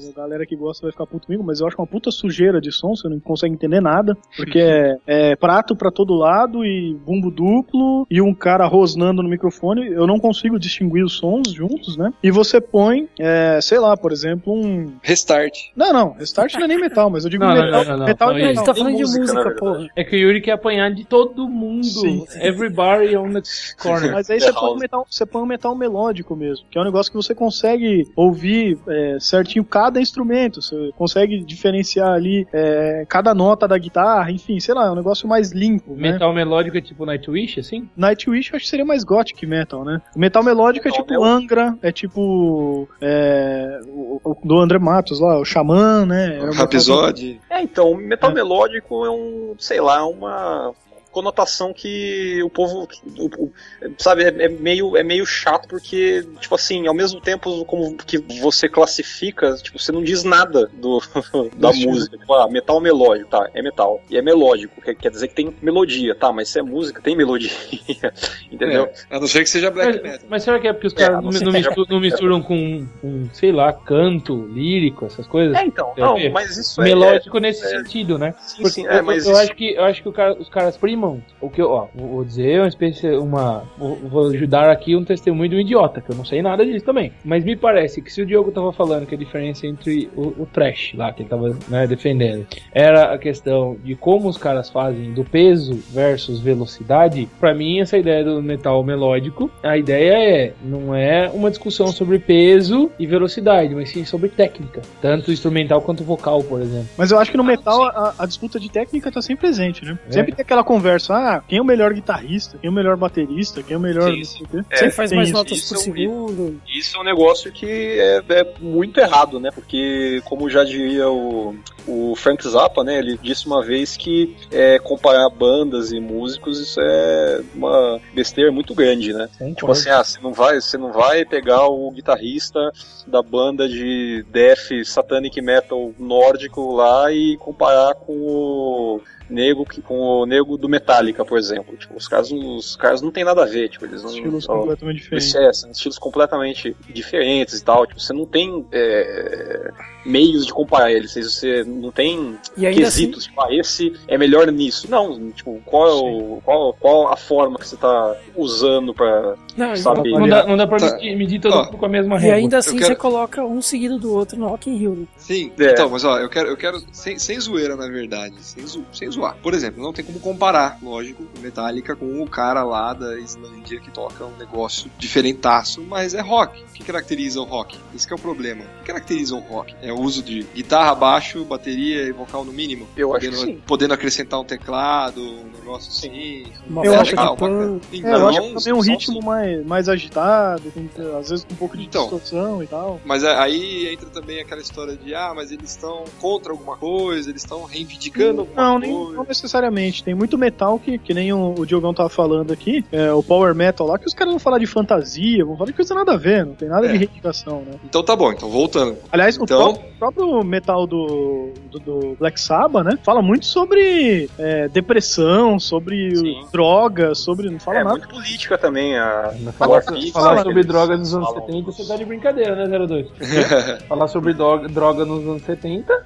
a galera que gosta vai ficar puto comigo, mas eu acho uma puta sujeira de som, você não consegue entender nada, porque é, é prato pra todo lado e bumbo duplo e um cara rosnando no microfone, eu não consigo distinguir os sons juntos, né? E você põe, é, sei lá, por exemplo, um Restart. não, não, Restart não é nem metal, mas eu digo Não, metal. não, não, metal é metal. Tá falando de música, porra. É que o Yuri quer apanhar de todo mundo. Sim. Everybody on the corner. Mas aí você põe, um metal, você põe um metal melódico mesmo, que é um negócio que você consegue ouvir é, certinho cada instrumento, você consegue diferenciar ali é, cada nota da guitarra, enfim, sei lá, é um negócio mais limpo, né? Metal melódico é tipo Nightwish, assim? Nightwish eu acho que seria mais gothic metal, né? O metal melódico é Metal tipo Angra, é tipo é, o, o do André Matos lá, o Xamã, né? É Rapisode. É, então, metal É. melódico é um, sei lá, uma conotação que o povo, o- o- sabe, é, é meio, é meio chato porque, tipo assim, ao mesmo tempo como que você classifica, tipo, você não diz nada do, *laughs* da música. Tipo, ah, metal melódico, tá, é metal. E é melódico, quer, quer dizer que tem melodia, tá, mas se é música, tem melodia. *laughs* Entendeu? É, a não ser que seja black Mas, metal. mas será que é porque os É, caras a não, não misturam, não misturam com, com, sei lá, canto, lírico, essas coisas? É, então, não, mas isso é- Melódico nesse é- sentido, né? Sim, Porque sim, eu, é, mas eu isso- acho que eu acho que o cara- os caras primam o que eu, ó, vou dizer uma espécie uma vou, ajudar aqui um testemunho de um idiota, que eu não sei nada disso também. Mas me parece que se o Diogo tava falando que a diferença entre o, o trash lá que ele tava né, defendendo era a questão de como os caras fazem do peso versus velocidade, pra mim essa ideia do metal melódico, a ideia é não é uma discussão sobre peso e velocidade, mas sim sobre técnica, tanto instrumental quanto vocal, por exemplo. Mas eu acho que no metal a, a disputa de técnica tá sempre presente, né? É. Sempre tem aquela conversa, ah, quem é o melhor guitarrista, quem é o melhor baterista, quem é o melhor. Sim, quê. É, Sempre faz mais isso. notas Isso por é horrível. segundo. Isso é um negócio que é, é muito errado, né? Porque, como já diria o, o Frank Zappa, né? Ele disse uma vez que é, comparar bandas e músicos isso é uma besteira muito grande, né? Tipo assim, ah, você não vai, você não vai pegar o guitarrista da banda de death satanic metal nórdico lá e comparar com o nego que com o nego do Metallica, por exemplo. Tipo, os caras, os caras não tem nada a ver, tipo, eles não Estilos completamente diferentes. é, são estilos completamente diferentes e tal. Tipo, você não tem é, meios de comparar eles. Você não tem E ainda assim, quesitos, tipo, ah, esse é melhor nisso. Não, tipo, qual, é o, qual, qual a forma que você tá usando pra. não, sabe? Não dá, não dá pra Tá. medir, medir todo Ó, mundo com a mesma e régua. ainda assim quero- você coloca um seguido do outro no Rock in Rio. né? Sim, É. então, mas ó, eu quero, eu quero sem, sem zoeira, na verdade, sem, zo- sem zoar. Por exemplo, não tem como comparar, lógico, Metallica com o cara lá da Islândia que toca um negócio diferentaço, mas é rock. O que caracteriza o rock? Esse que é o problema. O que caracteriza o rock? É o uso de guitarra, baixo, bateria e vocal no mínimo. Eu acho podendo, que sim. podendo acrescentar um teclado, um negócio assim. Uma Eu acho legal, pan. bacana. É, eu Então, acho que também um são- ritmo mais, mais agitado, com- às vezes com um pouco de Então. distorção e tal. Mas a- aí entra também aquela história de, ah, mas eles estão contra alguma coisa, eles estão reivindicando alguma Não, nem, coisa. não necessariamente. Tem muito metal que, que nem o, o Diogão tava falando aqui, é, o power metal lá, que os caras vão falar de fantasia, vão falar de coisa nada a ver, não tem nada É. de reivindicação, né? Então tá bom, então voltando. Aliás, o Então- próprio, metal do, do, do Black Sabbath, né? Fala muito sobre é, depressão, sobre Sim. droga, sobre. Não fala É nada. muito política também. A, Falar, falar né, sobre eles drogas nos anos falam- 70, você tá de brincadeira, né, 02? *laughs* falar sobre droga, droga nos anos 70. *laughs*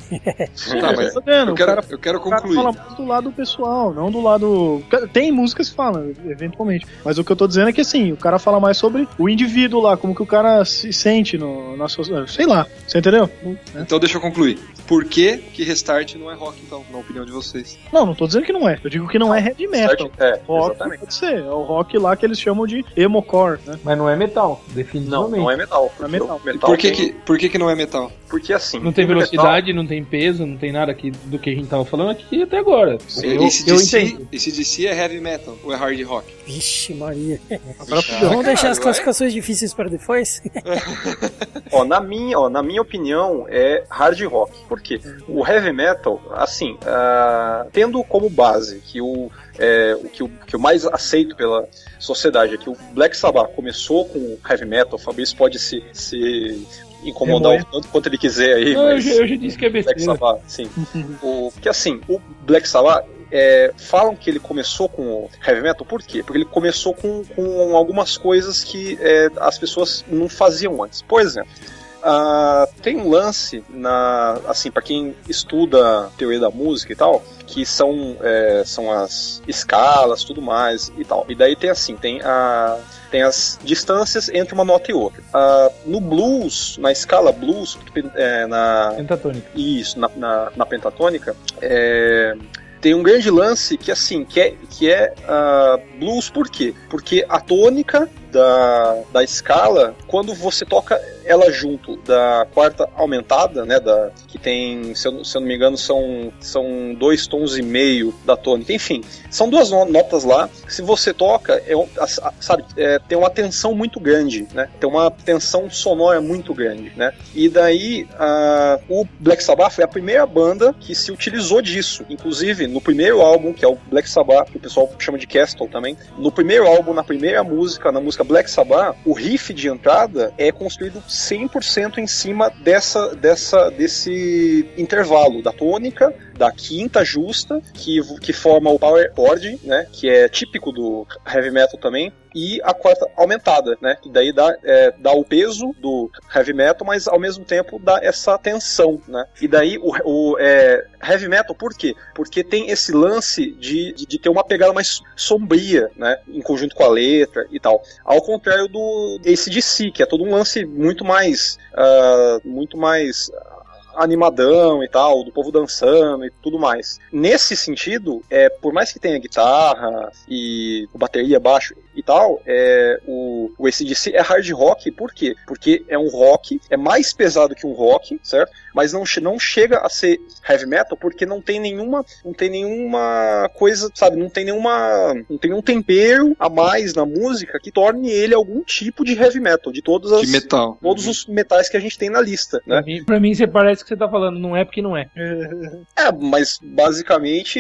Tá, mas Tá vendo? eu O quero, cara- eu quero O cara concluir. fala do lado pessoal, não do lado. Tem músicas que falam, eventualmente. Mas o que eu tô dizendo é que assim, o cara fala mais sobre o indivíduo lá, como que o cara se sente no, na sua. Sei lá, você entendeu? Então deixa eu concluir. Por que, que Restart não é rock, então, na opinião de vocês? Não, não tô dizendo que não é. Eu digo que não é heavy metal. É, Rock exatamente. pode ser. É o rock lá que eles chamam de emocore, né? Mas não é metal, Não, definitivamente. não é metal. Não é metal. E por que, tem- que, por que, que não é metal? Porque assim. Não tem o metal- velocidade, não tem peso, não tem nada aqui do que a gente tava falando aqui até agora. Eu, esse, eu DC, esse DC é heavy metal ou é hard rock? Vixe, Maria. Agora Vixe. Vamos deixar as vai. classificações difíceis para depois? *laughs* Ó, na minha, ó, na minha opinião, é hard rock. Por quê? O heavy metal, assim, ah, tendo como base que o, é, o que o que o mais aceito pela sociedade é que o Black Sabbath começou com o heavy metal, o Fabrício pode se, se incomodar o tanto quanto ele quiser aí, Não, eu, mas já, eu já disse que é Black besteira. Sabbath, sim. *laughs* o, porque assim, o Black Sabbath é, falam que ele começou com o heavy metal, por quê? Porque ele começou com, com algumas coisas que é, as pessoas não faziam antes. Por exemplo, ah, tem um lance na assim para quem estuda teoria da música e tal que são é, são as escalas tudo mais e tal e daí tem assim tem a tem as distâncias entre uma nota e outra. Ah, no blues, na escala blues, é, na Pentatônica. isso, na, na, na pentatônica, é, tem um grande lance que assim que é, que é ah, blues por quê? Porque a tônica da, da escala, quando você toca ela junto da quarta aumentada, né, da, que tem, se eu, se eu não me engano, são, são dois tons e meio da tônica, enfim, são duas no- notas lá, se você toca, é, a- a- sabe, é, tem uma tensão muito grande, né, tem uma tensão sonora muito grande, né, e daí ah, o Black Sabbath foi a primeira banda que se utilizou disso, inclusive no primeiro álbum, que é o Black Sabbath, que o pessoal chama de Castle também, no primeiro álbum, na primeira música, na música Black Sabbath, o riff de entrada é construído 100% em cima dessa, dessa, desse intervalo da tônica, da quinta justa, que, que forma o power chord, né, que é típico do heavy metal também, e a quarta aumentada, né, que daí dá, é, dá o peso do heavy metal, mas ao mesmo tempo dá essa tensão, né, e daí o, o é, heavy metal, por quê? Porque tem esse lance de, de, de ter uma pegada mais sombria, né, em conjunto com a letra e tal, ao contrário do ACDC, que é todo um lance muito mais, ah, muito mais animadão e tal, do povo dançando e tudo mais. Nesse sentido, é, por mais que tenha guitarra e bateria, baixo e tal, é, o, o ACDC é hard rock, por quê? Porque é um rock, é mais pesado que um rock, certo? Mas não, não chega a ser heavy metal porque não tem nenhuma, não tem nenhuma coisa, sabe? Não tem nenhuma, não tem nenhum tempero a mais na música que torne ele algum tipo de heavy metal, de todas as De metal. todos os metais que a gente tem na lista, né? Pra mim, pra mim, você parece que você tá falando, não é porque não é. *laughs* É, mas basicamente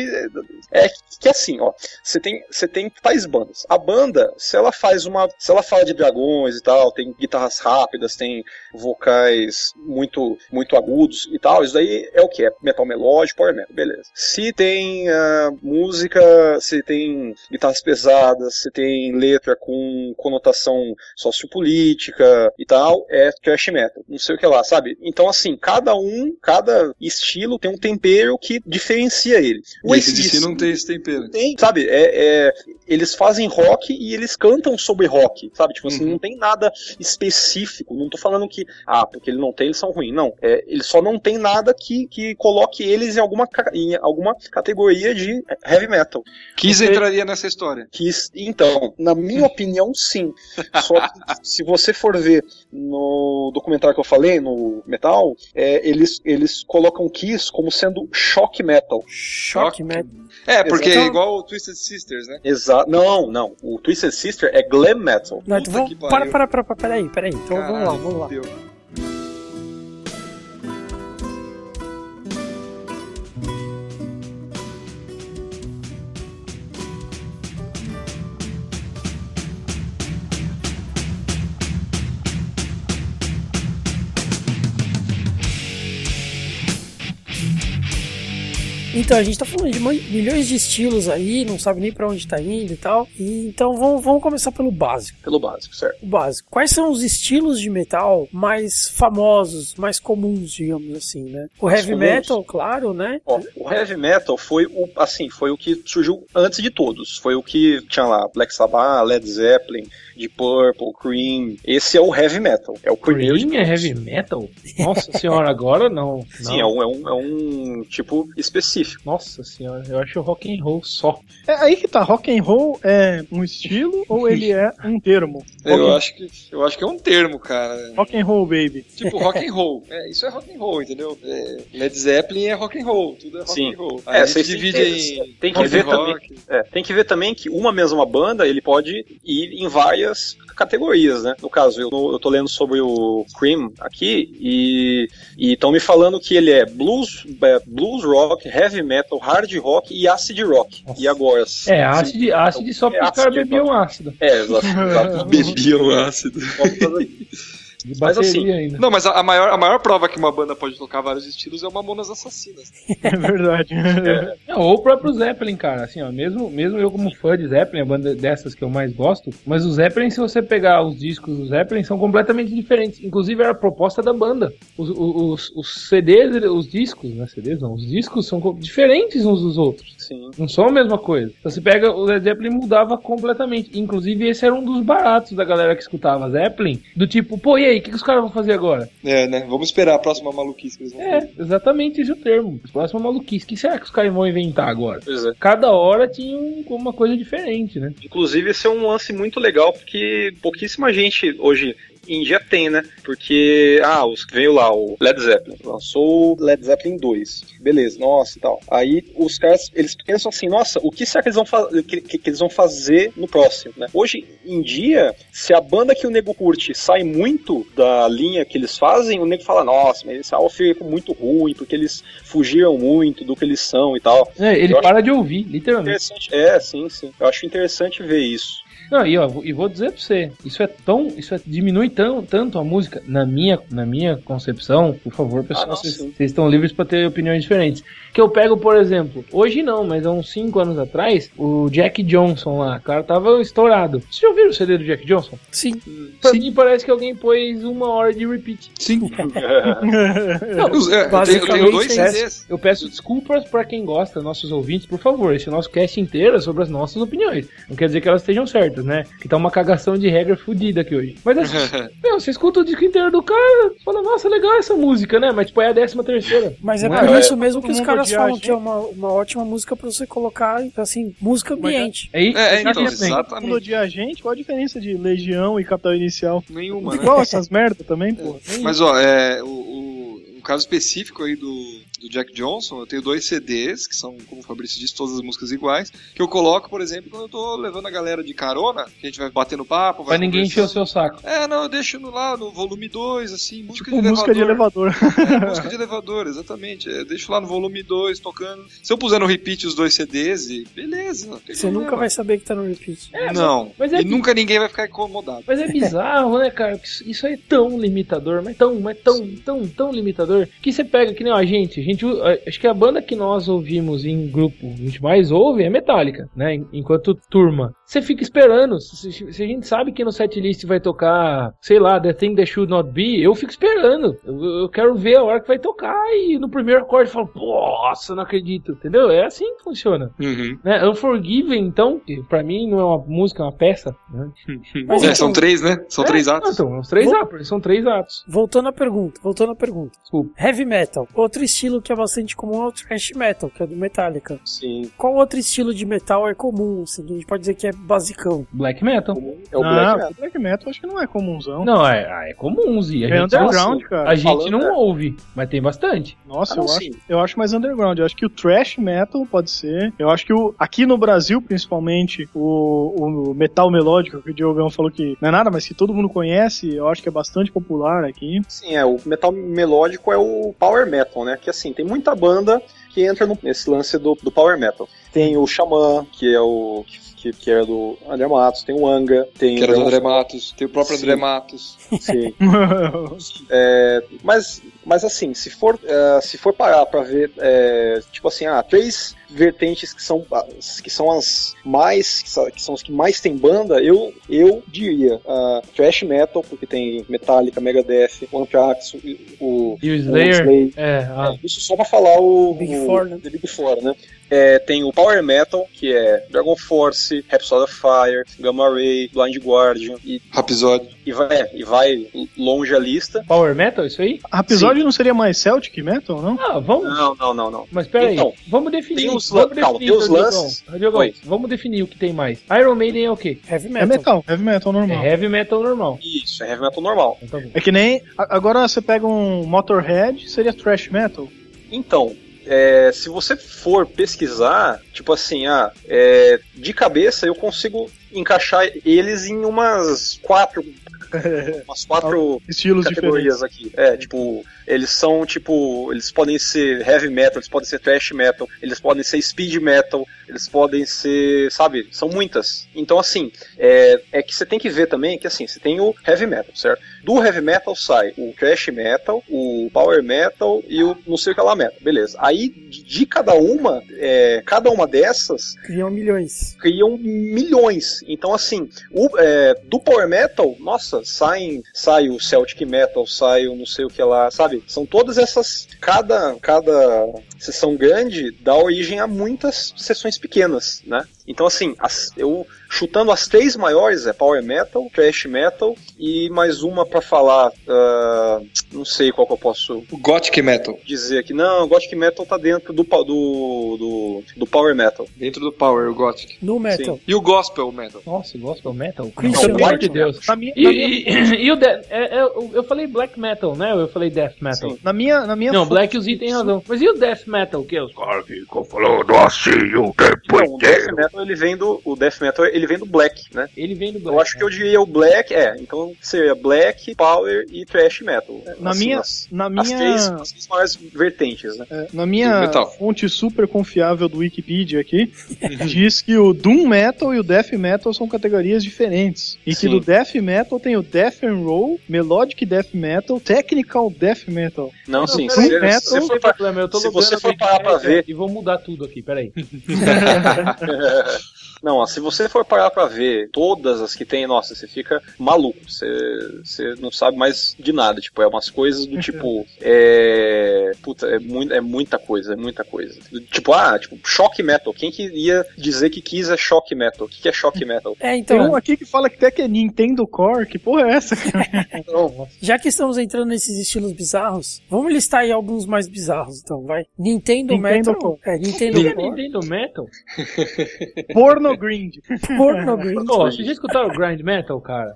é, é que assim, ó, você tem, você tem tais bandas. A banda, se ela faz uma, se ela fala de dragões e tal, tem guitarras rápidas, tem vocais muito muito agudos e tal, isso daí é o que é metal melódico, power metal, beleza. Se tem ah, música, se tem guitarras pesadas, se tem letra com conotação sociopolítica e tal, é thrash metal. Não sei o que lá, sabe? Então assim, cada um, cada estilo tem um tempero que diferencia ele. O ACDC não tem esse tempero. tem, sabe? É, é- eles fazem rock e eles cantam sobre rock, sabe? Tipo assim, Uhum. não tem nada específico. Não tô falando que, ah, porque ele não tem, eles são ruins. Não. É, eles só não tem nada que, que coloque eles em alguma, em alguma categoria de heavy metal. Kiss Você- entraria nessa história. Is- então, na minha *laughs* opinião, sim. Só que se você for ver no documentário que eu falei, no Metal, é, eles, eles colocam Kiss como sendo shock metal. Choque, metal. É, porque Exato. é igual o Twisted Sisters, né? Exato. Não, não. O Twisted Sister é glam metal. Não, então vamos, para, para, para, para, peraí, peraí. Então vamos lá, Caralho, vamos lá. fudeu. Então, a gente tá falando de milhões de estilos aí, não sabe nem pra onde tá indo e tal. E, então vamos, vamos começar pelo básico. Pelo básico, certo? O básico. Quais são os estilos de metal mais famosos, mais comuns, digamos assim, né? O heavy metal, claro, né? Ó, o heavy metal foi o, assim, foi o que surgiu antes de todos. Foi o que tinha lá Black Sabbath, Led Zeppelin, Deep Purple, Cream. Esse é o heavy metal. É o primeiro de Cream é heavy metal? Nossa senhora, agora não. Sim, não. é um, é, um, é um tipo específico. Nossa senhora, eu acho rock and roll só. É aí que tá, rock and roll é um estilo ou *laughs* ele é um termo? Eu acho, que, eu acho que é um termo, cara. Rock and roll, baby. Tipo rock and roll. É, isso é rock and roll, entendeu? É, Led Zeppelin é rock and roll, tudo é rock Sim. and roll. É, Aí a vocês gente têm divide que- em tem que ver rock. também. É, tem que ver também que uma mesma banda ele pode ir em várias categorias, né? No caso, eu, eu tô lendo sobre o Cream aqui e estão me falando que ele é blues, é, blues rock, heavy metal, hard rock e acid rock. Nossa. E agora? É, ácido, ácido só É porque o cara ácido, bebeu um ácido. É, exato. *laughs* Bebiam ácido. De Mas bateria assim, ainda. Não, mas a, a maior, a maior prova que uma banda pode tocar vários estilos é o Mamonas Assassinas. *laughs* É verdade. Não, ou o próprio Zeppelin, cara, assim, ó, mesmo, mesmo eu como fã de Zeppelin, a banda dessas que eu mais gosto, mas o Zeppelin, se você pegar os discos do Zeppelin, são completamente diferentes. Inclusive era a proposta da banda. Os, os, os CDs, os discos, né, CDs não, os discos são diferentes uns dos outros. Sim. Não são a mesma coisa. Então você pega o Led Zeppelin mudava completamente. Inclusive, esse era um dos baratos da galera que escutava Zeppelin. Do tipo, pô, e aí, o que, que os caras vão fazer agora? É, né? Vamos esperar a próxima maluquice que eles vão É, fazer. exatamente esse é o termo. Próxima maluquice. O que será que os caras vão inventar agora? Pois é. Cada hora tinha um- uma coisa diferente, né? Inclusive, esse é um lance muito legal, porque pouquíssima gente hoje em dia tem, né? Porque, ah, os que veio lá, o Led Zeppelin, lançou o Led Zeppelin 2. Beleza, nossa e tal. Aí os caras, eles pensam assim, nossa, o que será que eles vão, que, que- que eles vão fazer no próximo, né? Hoje em dia, se a banda que o nego curte sai muito da linha que eles fazem, o nego fala, nossa, mas esse álbum ficou muito ruim, porque eles fugiram muito do que eles são e tal. É, ele Eu para de ouvir, literalmente. É, sim, sim. Eu acho interessante ver isso. Não, e, ó, vou- e vou dizer pra você, isso é tão. Isso é- diminui tão, tanto a música, na minha, na minha concepção, por favor, pessoal, Ah, não, vocês sim. vocês estão livres pra ter opiniões diferentes. Que eu pego, por exemplo, hoje não, mas há uns 5 anos atrás, o Jack Johnson lá, o cara tava estourado. Vocês já ouviram o CD do Jack Johnson? Sim. Pra mim parece que alguém pôs uma hora de repeat. Sim. *laughs* Não, Eu, é, eu tenho, eu tenho dois é CDs. Eu peço desculpas pra quem gosta, nossos ouvintes, por favor. Esse nosso cast inteiro é sobre as nossas opiniões. Não quer dizer que elas estejam certas, né? Que tá uma cagação de regra fodida aqui hoje. Mas assim, *laughs* meu, você escuta o disco inteiro do cara, fala, nossa, legal essa música, né? Mas tipo, é a décima terceira. Mas é por é? isso mesmo que os caras falam que é uma, uma ótima música pra você colocar, assim, música é- ambiente. É, isso, É, então, exatamente. A gente, qual a diferença de Legião e Capital Inicial? Nenhuma, né? Igual essas merda também, pô. Mas ó, é, o, o, um caso específico aí do, do Jack Johnson, eu tenho dois CDs, que são, como o Fabrício disse, todas as músicas iguais, que eu coloco, por exemplo, quando eu tô levando a galera de carona, que a gente vai batendo papo, vai Pra ninguém encher o seu saco. É, não, eu deixo no, lá no volume 2, assim, música Tipo de música de elevador. elevador. É, música de elevador, exatamente. É, deixo lá no volume 2 tocando. Se eu puser no repeat os dois CDs, e beleza. não tem Você problema. nunca vai saber que tá no repeat. Não. mas é e que- nunca ninguém vai ficar incomodado. Mas é bizarro, né, cara? Isso é tão limitador, mas tão, mas tão, tão, tão limitador. Que você pega que nem ó, a gente. A gente uh, acho que a banda que nós ouvimos em grupo, a gente mais ouve é Metallica, né? en- Enquanto turma. Você fica esperando. Se, se- a gente sabe que no setlist vai tocar, sei lá, The Thing That Should Not Be, eu fico esperando. Eu, eu quero ver a hora que vai tocar e no primeiro acorde eu falo, nossa, não acredito, entendeu? É assim que funciona. Uhum. Né? Unforgiven, então, que pra mim não é uma música, é uma peça, né? *laughs* Mas É, então- são três, né? São É, três não, atos. Então, os três Vou- atos, são três atos. Voltando à pergunta, voltando à pergunta. Desculpa. Heavy metal. Outro estilo que é bastante comum é o thrash metal, que é do Metallica. Sim. Qual outro estilo de metal é comum, assim, a gente pode dizer que é basicão? Black metal. É o não, Black Metal. Black Metal acho que não é comunzão. Não, é, ah, é comum, Zi. A É gente, underground, cara. a gente falando, não é. ouve, mas tem bastante. Nossa, Ah, não, eu, sim. acho, eu acho mais underground. Eu acho que o thrash metal pode ser. Eu acho que o, aqui no Brasil, principalmente, o, o metal melódico, que o Diogão falou que não é nada, mas que todo mundo conhece, eu acho que é bastante popular aqui. Sim, é, o metal melódico é o power metal, né? Que assim, tem muita banda que entra no- nesse lance do, do power metal. Tem o Xamã, que é o. Que, que era do André Matos, tem o Anga, tem Que era do o André Matos. Tem o próprio Sim. André Matos. Sim. *laughs* É, mas, mas assim, se for, é, se for parar pra ver, é, tipo assim, ah, três vertentes que são, as- que são as mais, que são- as que mais tem banda, eu, eu diria ah, thrash metal, porque tem Metallica, Megadeth, o Anthrax, o, o, E o o Slayer. Slayer. É, ah, É, isso só pra falar o Big o- Four, né? The Big Four, né? É, tem o Power Metal, que é Dragon Force, Rhapsody of Fire, Gamma Ray, Blind Guardian, e, Rapisódio. e, vai, é, e vai longe a lista. Power Metal, isso aí? Episódio não seria mais Celtic Metal, não? Ah, vamos. Não, não, não, não. Mas pera Então, vamos definir. tem os vamos calma, definir, tem os lances- Diogão, vamos definir o que tem mais. Iron Maiden é o quê? Heavy É metal. metal, heavy metal É normal. heavy metal normal. Isso, é heavy metal normal. Então, tá bom. É que nem. Agora você pega um Motorhead, seria thrash metal. Então, é, se você for pesquisar, tipo assim, ah, é, de cabeça eu consigo encaixar eles em umas quatro, *laughs* umas quatro Estilos categorias aqui. É, tipo, eles são tipo, eles podem ser heavy metal, eles podem ser thrash metal, eles podem ser speed metal, eles podem ser, sabe, são muitas. Então, assim, é, é que você tem que ver também que, assim, você tem o heavy metal, certo? Do heavy metal sai o thrash metal, o power metal e o não sei o que lá metal, beleza. Aí, de, cada uma, é, cada uma dessas Criam milhões. criam milhões. Então, assim, o, é, do Power Metal, nossa, saem, sai o Celtic Metal, sai o não sei o que lá, sabe? São todas essas. Cada, cada sessão grande dá origem a muitas sessões pequenas, né? Então, assim, as- eu chutando as três maiores é Power Metal, Thrash Metal e mais uma pra falar, ah, não sei qual que eu posso O Gothic Metal. dizer aqui. Não, Gothic Metal tá dentro do, do, do, do Power Metal. Dentro do Power, o Gothic. No metal. E o Gospel Metal. Nossa, gospel metal? Christian Não, pelo amor de. Deus. Na minha, E, na minha, e, e o de, é, é, eu, falei black metal, né? Ou eu falei death metal? Sim. na minha, na minha Não, black os itens tem razão. Mas e o death metal, que é os cara ficou falando assim o tempo Não, o Death inteiro. Metal ele vem do o Death Metal ele vem do Black, né? Ele vem do black. Eu acho que eu diria o Black, é, então seria Black, Power e Thrash Metal. Na Assim, minha, as, na as minha, três, as três maiores vertentes, né? é, na minha metal. fonte super confiável do Wikipedia aqui, *laughs* diz que o Doom Metal e o Death Metal são categorias diferentes. E que Sim. do Death Metal tem o Death and Roll, Melodic Death Metal, Technical Death Metal. Não, sim. peraí, Se, Metal, se você Não for pra, problema, eu tô se você for parar pra ver- E vou mudar tudo aqui, peraí. *laughs* *laughs* Não, ó, se você for parar pra ver todas as que tem, nossa, você fica maluco. Você, você não sabe mais de nada. Tipo, é umas coisas do *laughs* tipo. É. Puta, é, muito, é muita coisa, é muita coisa. Tipo, ah, tipo, shock metal. Quem que ia dizer que quis é shock metal? O que que é shock metal? É, Tem um então, aqui que fala que até que é Nintendo Core. Que porra é essa? *laughs* já que estamos entrando nesses estilos bizarros, vamos listar aí alguns mais bizarros, então, vai. Nintendo, Nintendo Metal. Core. É, Nintendo é. Nintendo Metal? *laughs* Porno Grind. Porno Grind. *laughs* Pô, vocês já escutaram Grind Metal, cara?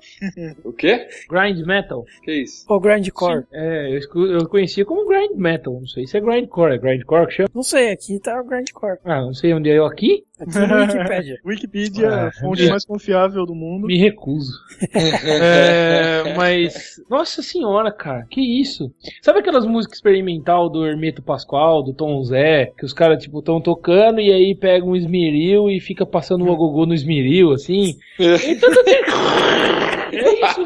O quê? Grind Metal? Que isso? Ou Grindcore. É, eu, escu- eu conhecia como Grind Metal. Não sei se é Grindcore. É Grindcore que chama? Não sei, aqui tá o Grindcore. Ah, não sei onde é eu aqui. Aqui no Wikipedia. *laughs* Wikipedia, Ah, a fonte é. mais confiável do mundo. Me recuso. *laughs* É, mas, nossa senhora, cara, que isso? Sabe aquelas músicas experimental do Hermeto Pascoal, do Tom Zé, que os caras, tipo, tão tocando e aí pega um esmeril e fica passando um agogô no esmeril, assim? *laughs* Então tem... É isso.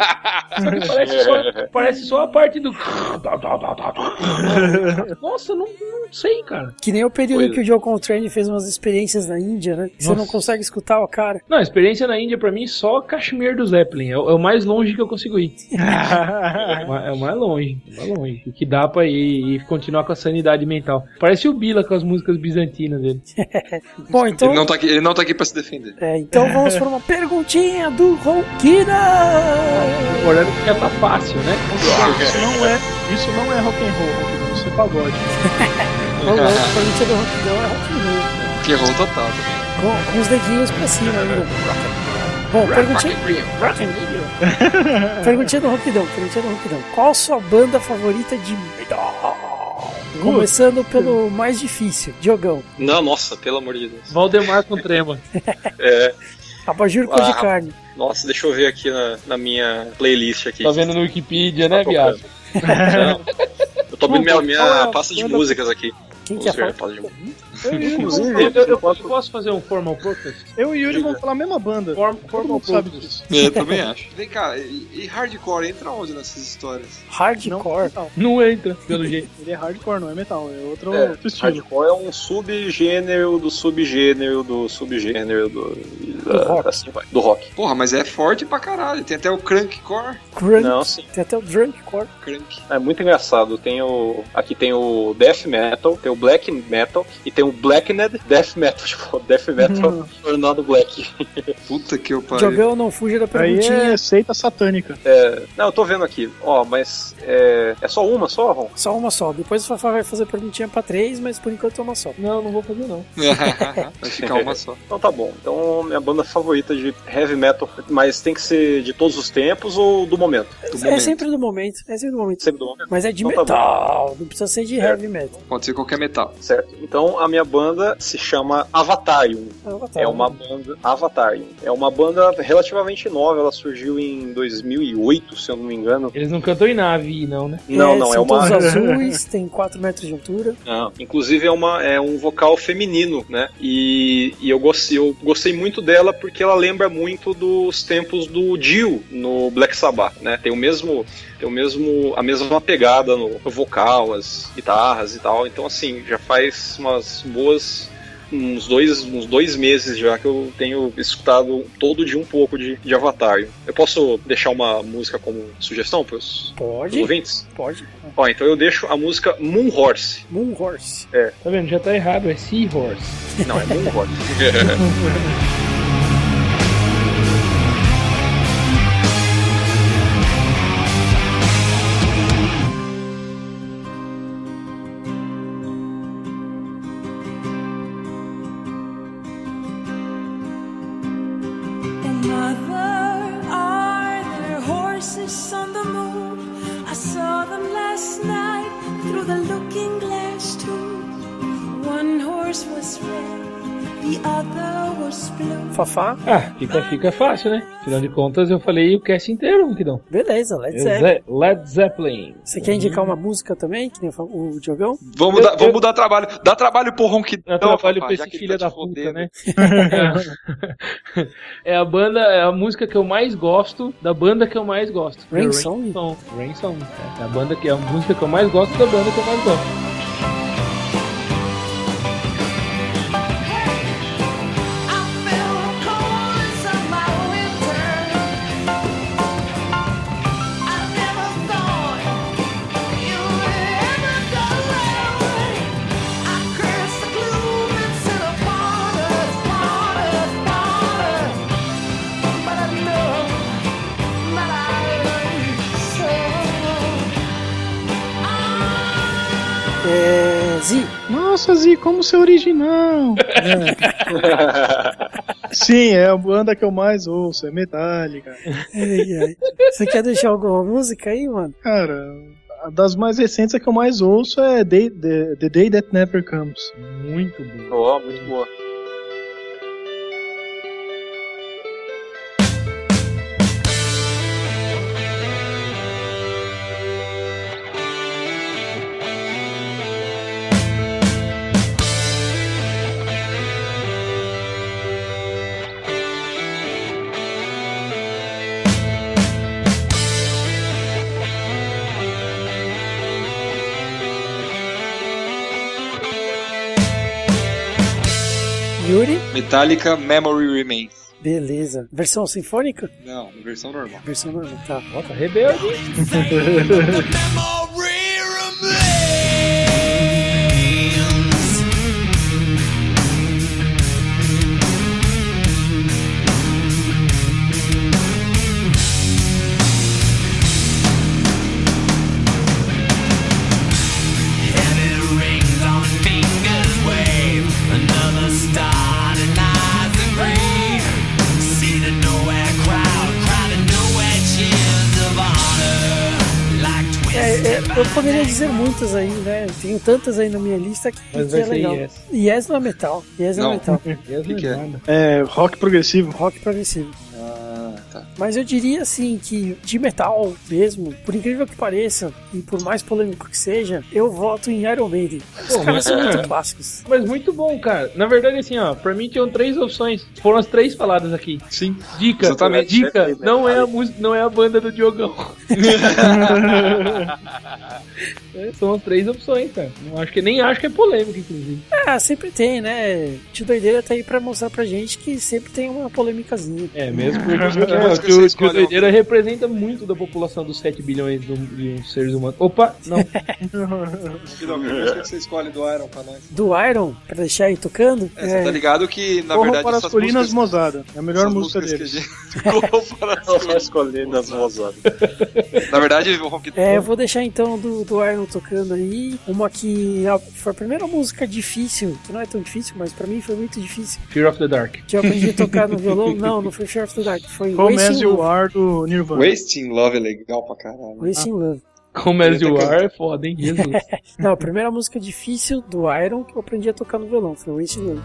Só que parece só, parece só a parte do... Nossa, não, não sei, cara. Que nem o período Pois. que o Joe Coltrane fez umas experiências na Índia, né? Você não consegue escutar o cara. Não, a experiência na Índia, pra mim, só Kashmir do Zeppelin. É, o é o mais longe que eu consigo ir. *laughs* É o mais- é o mais longe. É o mais longe. O que dá pra ir e continuar com a sanidade mental. Parece o Bila com as músicas bizantinas dele. *laughs* Bom, então. Ele, não tá aqui, ele não tá aqui pra se defender. É, então vamos para uma perguntinha do Ronquina! Agora já tá fácil, né? Isso não é, isso não é rock and roll, *laughs* rock and roll, isso é pagode. Ô, louco, a perguntinha do Ronquidão é rock and roll. Que errou total também. Com, com os dedinhos pra cima ainda. Bom, perguntinha. Rock and roll. *laughs* perguntinha do Ronquidão, perguntinha do Ronquidão. Qual sua banda favorita de metal? Começando pelo mais difícil, Diogão. Não, nossa, pelo amor de Deus. Valdemar com trema. *laughs* É, Abajur cor de Ah. carne. nossa, deixa eu ver aqui na, na minha playlist aqui. Tá vendo no Wikipedia, né, Tá viado? *laughs* Não. Eu tô abrindo minha, minha a pasta de músicas aqui. Quem que é ver, Eu, e Yuri Eu, eu- eu posso fazer um formal protest? eu e o Yuri vamos falar a mesma banda. Form, formal sabe protest. disso. Eu também *laughs* acho. Vem cá, e, e hardcore entra onde nessas histórias? Não, Hardcore. metal. Não entra, pelo jeito. *laughs* Ele é hardcore, não é metal, é outro, É, estilo. Hardcore é um subgênero do subgênero do subgênero do, Do rock. assim vai, do rock. Porra, mas é forte pra caralho. Tem até o crankcore. Crunk. Não, sim. Tem até o Drunkcore. Crank. É muito engraçado. Tem o aqui tem o death metal, tem o black metal e tem o blackened death metal, *laughs* tipo death metal *laughs* tornado black. Puta que eu pariu. Diogão, não fuja da Aí perguntinha. é seita satânica. É, não, eu tô vendo aqui. Ó, mas é, é só uma só, Ron? Só uma só. Depois o Fafá vai fazer perguntinha pra três, mas por enquanto é uma só. Não, não vou fazer não. *laughs* Vai ficar uma só. Então tá bom. Então minha banda favorita de heavy metal, mas tem que ser de todos os tempos ou do momento? Do É momento. sempre do momento. É sempre do momento. Sempre do momento. Mas é de Então tá metal. não precisa ser de heavy metal. Pode ser qualquer metal. Certo. Então a minha minha banda se chama Avatarium. Avatar. É uma banda Avatarium. É uma banda relativamente nova, ela surgiu em 2008, se eu não me engano. Eles não cantam em nave, não, né? Não, não, é uma todos *laughs* azuis, tem 4 metros de altura. Não, inclusive é, uma, é um vocal feminino, né? E, e eu, gostei, eu gostei muito dela porque ela lembra muito dos tempos do Dio no Black Sabbath, né? Tem o mesmo, tem o mesmo, a mesma pegada no vocal, as guitarras e tal. Então assim, já faz umas boas uns dois, uns dois meses já que eu tenho escutado todo dia um pouco de, de Avatar. Eu posso deixar uma música como sugestão para os ouvintes? pode. Ó, então eu deixo a música Moon Horse. Moon Horse. Tá vendo? Já tá errado, é Seahorse. Não, é Moon Horse. *laughs* Ah, fica, fica fácil, né? Afinal de contas, eu falei o cast inteiro, que não. Beleza, let's É go. Ze- Led Zeppelin. Você quer indicar uma música também, que nem o Diogão? Vamos, Eu- dar, eu- vamos dar trabalho. Dá trabalho pro Ronquidão. Dá trabalho pra esse filho tá da puta, fodendo. né? *laughs* É a banda, é a música que eu mais gosto da banda que eu mais gosto. Rain É Song? Song. Rain Song. É a banda que é a música que eu mais gosto da banda que eu mais gosto. Como ser original? *laughs* Sim, é a banda que eu mais ouço, é Metallica. Você quer deixar alguma música aí, mano? Cara, a das mais recentes a que eu mais ouço é Day- The, The Day That Never Comes. Muito bom. Ó, muito boa. Yuri? Metallica Memory Remains. Beleza. Versão sinfônica? Não, versão normal. Versão normal, tá. Nossa, rebelde. *laughs* poderia dizer muitas aí, né? Tenho tantas aí na minha lista que, Mas que vai é ser legal. Yes. Yes não é metal. Yes não, é Não. metal. *laughs* Que que é? É rock progressivo. Rock progressivo. Tá. Mas eu diria assim que de metal mesmo, por incrível que pareça, e por mais polêmico que seja, eu voto em Iron Maiden. Os Pô, caras mas- são é. muito clássicos. Mas muito bom, cara. Na verdade, assim, ó, pra mim tinham três opções. Foram as três faladas aqui. Sim. Dica, Exatamente. dica, não é a música, não é a banda do Diogão. *laughs* É, São as três opções, cara. Não acho que nem acho que é polêmico, inclusive. Ah, sempre tem, né? Tio Doideira tá aí pra mostrar pra gente que sempre tem uma polêmicazinha. É, mesmo porque é, que o você que o- que o escolhe doideira representa muito da população dos 7 bilhões do- de seres humanos. Opa, não. Que música que você escolhe do Iron pra nós? Do Iron, pra deixar aí tocando. É, você tá ligado que, na Corram verdade, para as colinas músicas... Mosada. É a melhor música a gente... *laughs* Corram para as colinas. mozadas. Na verdade, o Rock É, eu vou deixar então do, do Iron tocando aí. Uma que foi a primeira música difícil, que não é tão difícil, mas pra mim foi muito difícil. Fear of the Dark. Que eu aprendi a tocar no violão. Não, não foi Fear of the Dark, foi Como As Wasting You Love. Are do Nirvana. Wasting Love é legal pra caralho. Wasting Love. Comércio de Ele tá War é foda, hein? Jesus. *laughs* Não, a primeira música difícil do Iron que eu aprendi a tocar no violão foi o Wasteland.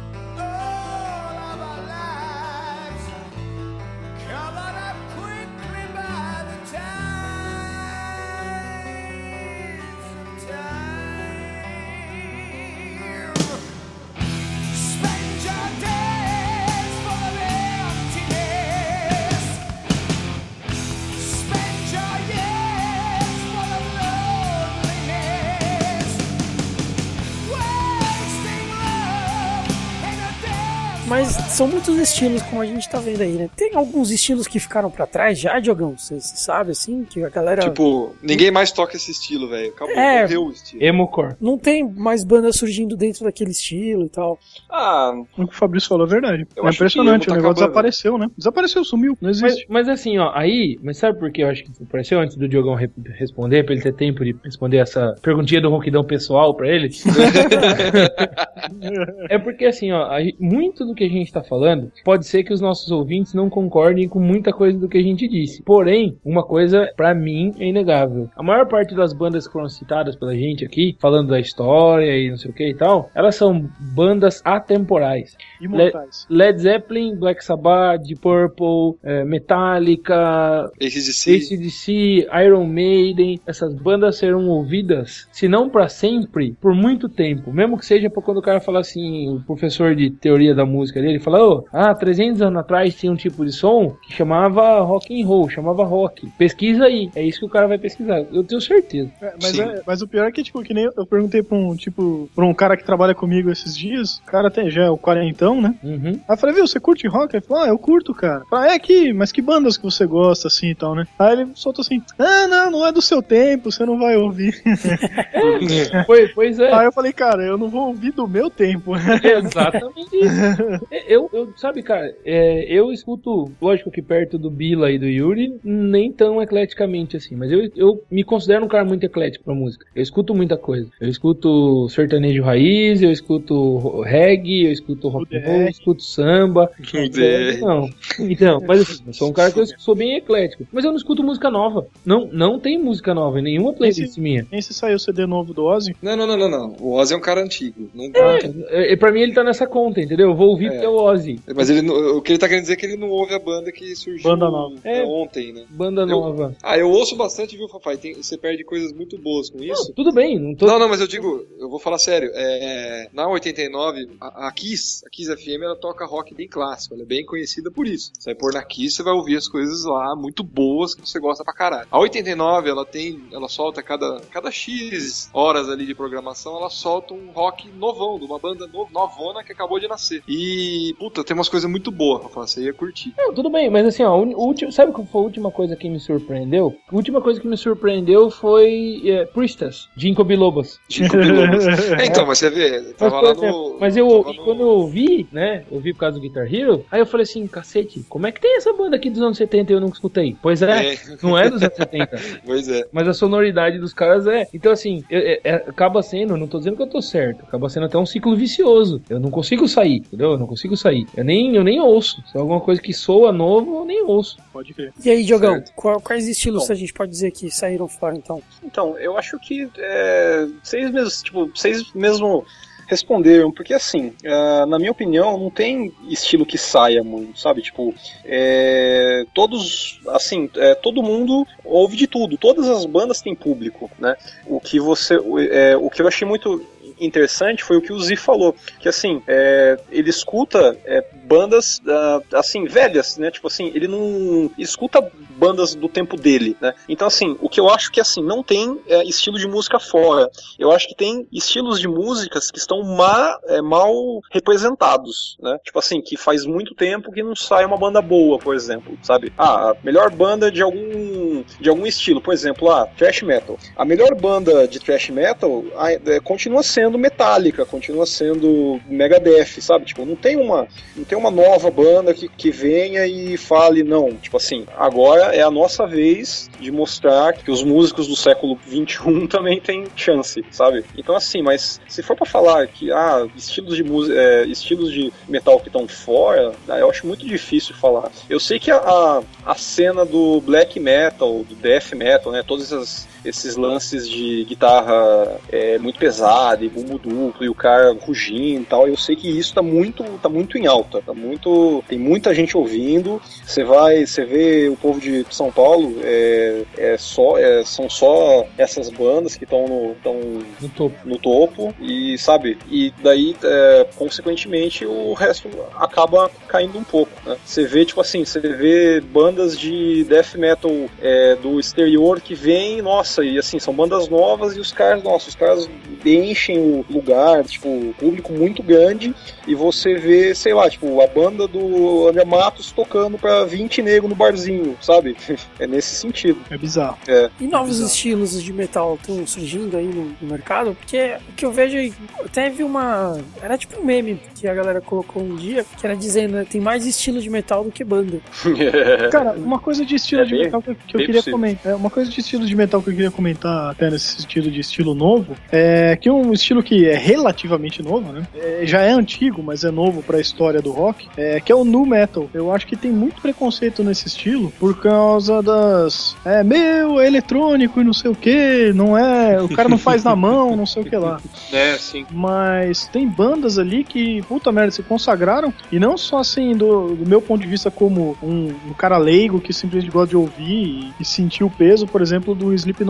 Mas são muitos estilos, como a gente tá vendo aí, né? Tem alguns estilos que ficaram pra trás já, Diogão? Você você sabe, assim, que a galera... Tipo, ninguém mais toca esse estilo, velho. Acabou, É. morreu o estilo. Emocore. Não tem mais bandas surgindo dentro daquele estilo e tal. Ah, O que o Fabrício falou é verdade. Eu é impressionante, emo o tá negócio acabando. desapareceu, né? Desapareceu, sumiu, não Mas, existe. mas assim, ó, aí, mas sabe por que eu acho que apareceu antes do Diogão re- responder, pra ele ter tempo de responder essa perguntinha do ronquidão pessoal pra ele? *laughs* é porque assim, ó, muito do que a gente tá falando, pode ser que os nossos ouvintes não concordem com muita coisa do que a gente disse. Porém, uma coisa pra mim é inegável. A maior parte das bandas que foram citadas pela gente aqui, falando da história e não sei o que e tal, elas são bandas atemporais. Imortais. Led Zeppelin, Black Sabbath, Deep Purple, eh, Metallica, ACDC. ACDC, Iron Maiden, essas bandas serão ouvidas, se não pra sempre, por muito tempo. Mesmo que seja pra quando o cara fala assim, o professor de teoria da música dele fala, ô, ah, 300 anos atrás tinha um tipo de som que chamava rock and roll, chamava rock. Pesquisa aí, é isso que o cara vai pesquisar. Eu tenho certeza. É, mas, é- mas o pior é que, tipo, que nem eu, perguntei pra um, tipo, pra um cara que trabalha comigo esses dias, o cara até já é o quarentão, né? Uhum. Aí eu falei, viu, você curte rock? Ele falou, ah, eu curto, cara. Eu falei, é que, mas que bandas que você gosta, assim, e tal, né? Aí ele soltou assim, ah, não, não é do seu tempo, você não vai ouvir. *laughs* Pois, pois é. Aí eu falei, cara, eu não vou ouvir do meu tempo. Exatamente isso. *laughs* Eu, eu, sabe, cara, é, eu escuto, lógico que perto do Bila e do Yuri, nem tão ecleticamente assim, mas eu, eu me considero um cara muito eclético pra música. Eu escuto muita coisa. Eu escuto sertanejo raiz, eu escuto reggae, eu escuto rock and roll, eu escuto samba. DR. Não. *laughs* Então, mas assim, eu sou um cara que eu sou bem eclético. Mas eu não escuto música nova. Não, não tem música nova em nenhuma playlist minha. Nem se saiu o CD novo do Ozzy. Não, não, não, não, não. O Ozzy é um cara antigo. Não É, é, pra mim ele tá nessa conta, entendeu? Eu vou ouvir É. porque é o Ozzy. Mas ele, o que ele tá querendo dizer é que ele não ouve a banda que surgiu Banda nova. é, É. ontem, né? Banda Eu- nova. Ah, eu ouço bastante, viu, Fafai? Tem- você perde coisas muito boas com isso. Não, tudo bem, não tô. Não, não, mas eu digo, eu vou falar sério. É, na 89, a, a Kiss, a Kiss FM, ela toca rock bem clássico. Ela é bem conhecida por isso. Você vai pôr na Kiss, você vai ouvir as coisas lá muito boas que você gosta pra caralho. A 89, ela tem, ela solta cada, cada X horas ali de programação, ela solta um rock novão, de uma banda no- novona que acabou de nascer. E, puta, tem umas coisas muito boas, Rafa, você ia curtir. Não, tudo bem, mas assim, ó, o último, sabe qual foi a última coisa que me surpreendeu? A última coisa que me surpreendeu foi é, Priestess, de Inco Bilobas. Bilobas. É, *laughs* então, mas você vê, Mas, tava por lá exemplo, no. mas eu e no- quando eu ouvi, né? Ouvi por causa do Guitar Hero, aí eu falei assim, cacete, como é que tem essa banda aqui dos anos 70 e eu nunca escutei? Pois é, É, não é dos anos 70. *laughs* pois é. Mas a sonoridade dos caras é. Então, assim, é- é- acaba sendo, não tô dizendo que eu tô certo, acaba sendo até um ciclo vicioso. Eu não consigo sair, entendeu? Eu não consigo sair. Eu nem, eu nem ouço. Se é alguma coisa que soa novo, eu nem ouço. Pode crer. E aí, Diogão, qual- quais estilos Bom. a gente pode dizer que saíram fora, então? Então, eu acho que é, vocês mesmos, tipo, vocês mesmo responderam, porque assim, ah, na minha opinião, não tem estilo que saia muito, sabe? Tipo, é, todos, assim, é, todo mundo ouve de tudo, todas as bandas têm público, né? O que você, é, o que eu achei muito interessante foi o que o Zi falou, que assim, é, ele escuta é, bandas ah, assim velhas, né? Tipo assim, ele não escuta bandas do tempo dele, né? Então assim, o que eu acho que assim não tem é, estilo de música fora. Eu acho que tem estilos de músicas que estão ma- é, mal representados, né? Tipo assim, que faz muito tempo que não sai uma banda boa, por exemplo, sabe? Ah, a melhor banda de algum de algum estilo, por exemplo, ah, thrash metal. A melhor banda de thrash metal é, continua sendo Metallica, continua sendo Megadeth, sabe? Tipo, não tem uma não tem uma nova banda que, que venha e fale não, tipo assim, agora é a nossa vez de mostrar que os músicos do século 21 *laughs* também têm chance, sabe? Então assim, mas se for pra falar que ah, estilos de música, é, estilos de metal que estão fora, ah, eu acho muito difícil falar. Eu sei que a, a, a cena do black metal, do death metal, né, todos esses, esses lances de guitarra é, muito pesada e bumbo duplo e o cara rugindo e tal. Eu sei que isso tá muito, tá muito em alta, tá muito, tem muita gente ouvindo. Você vai, você vê o povo de São Paulo, é, é só, é, são só essas bandas que estão no, tão No topo. no topo e sabe e daí é, consequentemente o resto acaba caindo um pouco né? você vê tipo assim você vê bandas de death metal é, do exterior que vêm nossa e assim são bandas novas e os caras nossa os caras enchem o lugar tipo público muito grande e você vê sei lá tipo a banda do André Matos tocando pra 20 negros no barzinho sabe *laughs* é nesse sentido É bizarro. E novos estilos de metal estão surgindo aí no, no mercado? Porque o que eu vejo, aí, teve uma. Era tipo um meme que a galera colocou um dia, que era dizendo, né, tem mais estilo de metal do que banda. *laughs* Cara, uma coisa de estilo É de bem- metal que, eu- que eu queria possível. comentar. é, Uma coisa de estilo de metal que eu queria comentar até nesse sentido de estilo novo é que um estilo que é relativamente novo, né? é, já é antigo, mas é novo pra história do rock, é, que é o nu metal. Eu acho que tem muito preconceito nesse estilo por causa das. É, meu, é eletrônico e não sei o que, não é. O cara não faz na mão, não sei o que lá. *laughs* É, sim. Mas tem bandas ali que, puta merda, se consagraram. E não só assim, do, do meu ponto de vista, como um, um cara leigo que simplesmente gosta de ouvir e, e sentir o peso, por exemplo, do Slipknot.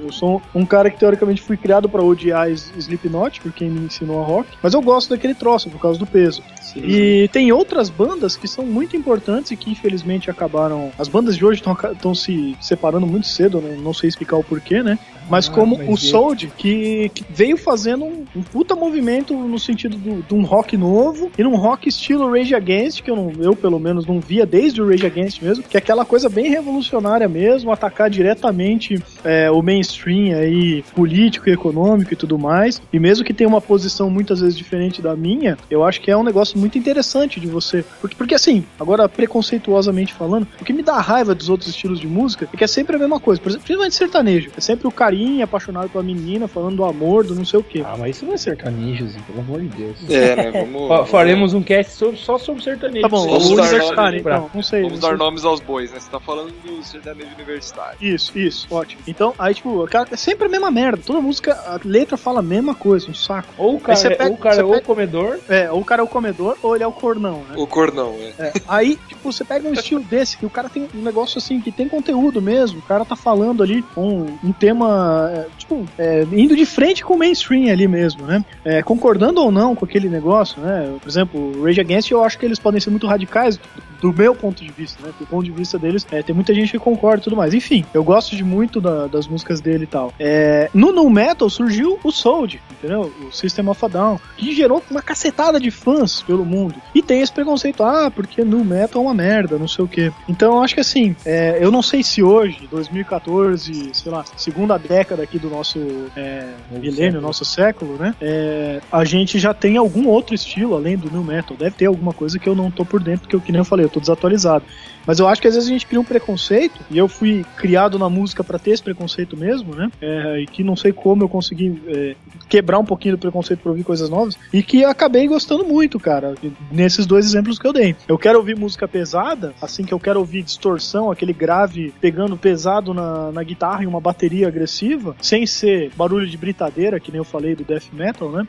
Eu sou um cara que teoricamente fui criado pra odiar Slipknot, por quem me ensinou a rock, mas eu gosto daquele troço por causa do peso. E tem outras bandas que são muito importantes e que infelizmente acabaram. As bandas de hoje estão se separando muito cedo, né? não sei explicar o porquê, né? Mas Ah, como mas o Sold, que, que veio fazendo um, um puta movimento no sentido do- de um rock novo e num rock estilo Rage Against, que eu, não, eu pelo menos não via desde o Rage Against mesmo, que é aquela coisa bem revolucionária mesmo, atacar diretamente é, o mainstream aí, político e econômico e tudo mais. E mesmo que tenha uma posição muitas vezes diferente da minha, eu acho que é um negócio muito interessante de você. Porque, porque assim, agora preconceituosamente falando, o que me dá raiva dos outros estilos de música é que é sempre a mesma coisa. Por exemplo, principalmente sertanejo. É sempre o carinha apaixonado pela menina, falando do amor, do não sei o quê. Ah, mas isso não é sertanejozinho, pelo amor de Deus. É, né? Vamos. Fa- Faremos um cast sobre- só sobre sertanejo. Tá bom, Vamos universitário, nome então. Não sei. Vamos não dar sei. nomes aos bois, né? Você tá falando do sertanejo universitário. Isso, isso, ótimo. Então, aí, tipo, cara, é sempre a mesma merda. Toda música, a letra fala a mesma coisa, um saco. Ou o cara, é- pega- ou o, cara você é o pega- comedor, É, ou o cara é o comedor, ou ele é o cornão, né? O cornão, é. É, aí, tipo, você pega um estilo desse, que o cara tem um negócio assim, que tem conteúdo mesmo, o cara tá falando ali um, um tema, é, tipo, é, indo de frente com o mainstream ali mesmo, né? É, concordando ou não com aquele negócio, né? Por exemplo, Rage Against, eu acho que eles podem ser muito radicais do meu ponto de vista, né? Do ponto de vista deles, é, tem muita gente que concorda e tudo mais. Enfim, eu gosto de muito da- das músicas dele e tal. É, no No Metal surgiu o Sold, entendeu? O System of a Down, que gerou uma cacetada de fãs pelo mundo. E tem esse preconceito, ah, porque No Metal é uma merda, não sei o quê. Então eu acho que assim, é, eu não sei se hoje, 2014, sei lá, segunda década aqui do nosso é, Novo milênio, nosso século, né? É, a gente já tem algum outro estilo além do New Metal. Deve ter alguma coisa que eu não tô por dentro, porque, eu, que nem eu falei, eu tô desatualizado. Mas eu acho que às vezes a gente cria um preconceito, e eu fui criado na música pra ter esse preconceito mesmo, né? É, e que não sei como eu consegui é, quebrar um pouquinho do preconceito pra ouvir coisas novas, e que acabei gostando muito, cara, nesses dois exemplos que eu dei. Eu quero ouvir música pesada, assim que eu quero ouvir distorção, aquele grave pegando pesado na, na guitarra e uma bateria agressiva, sem ser barulho de britadeira, que nem eu falei do death metal, né?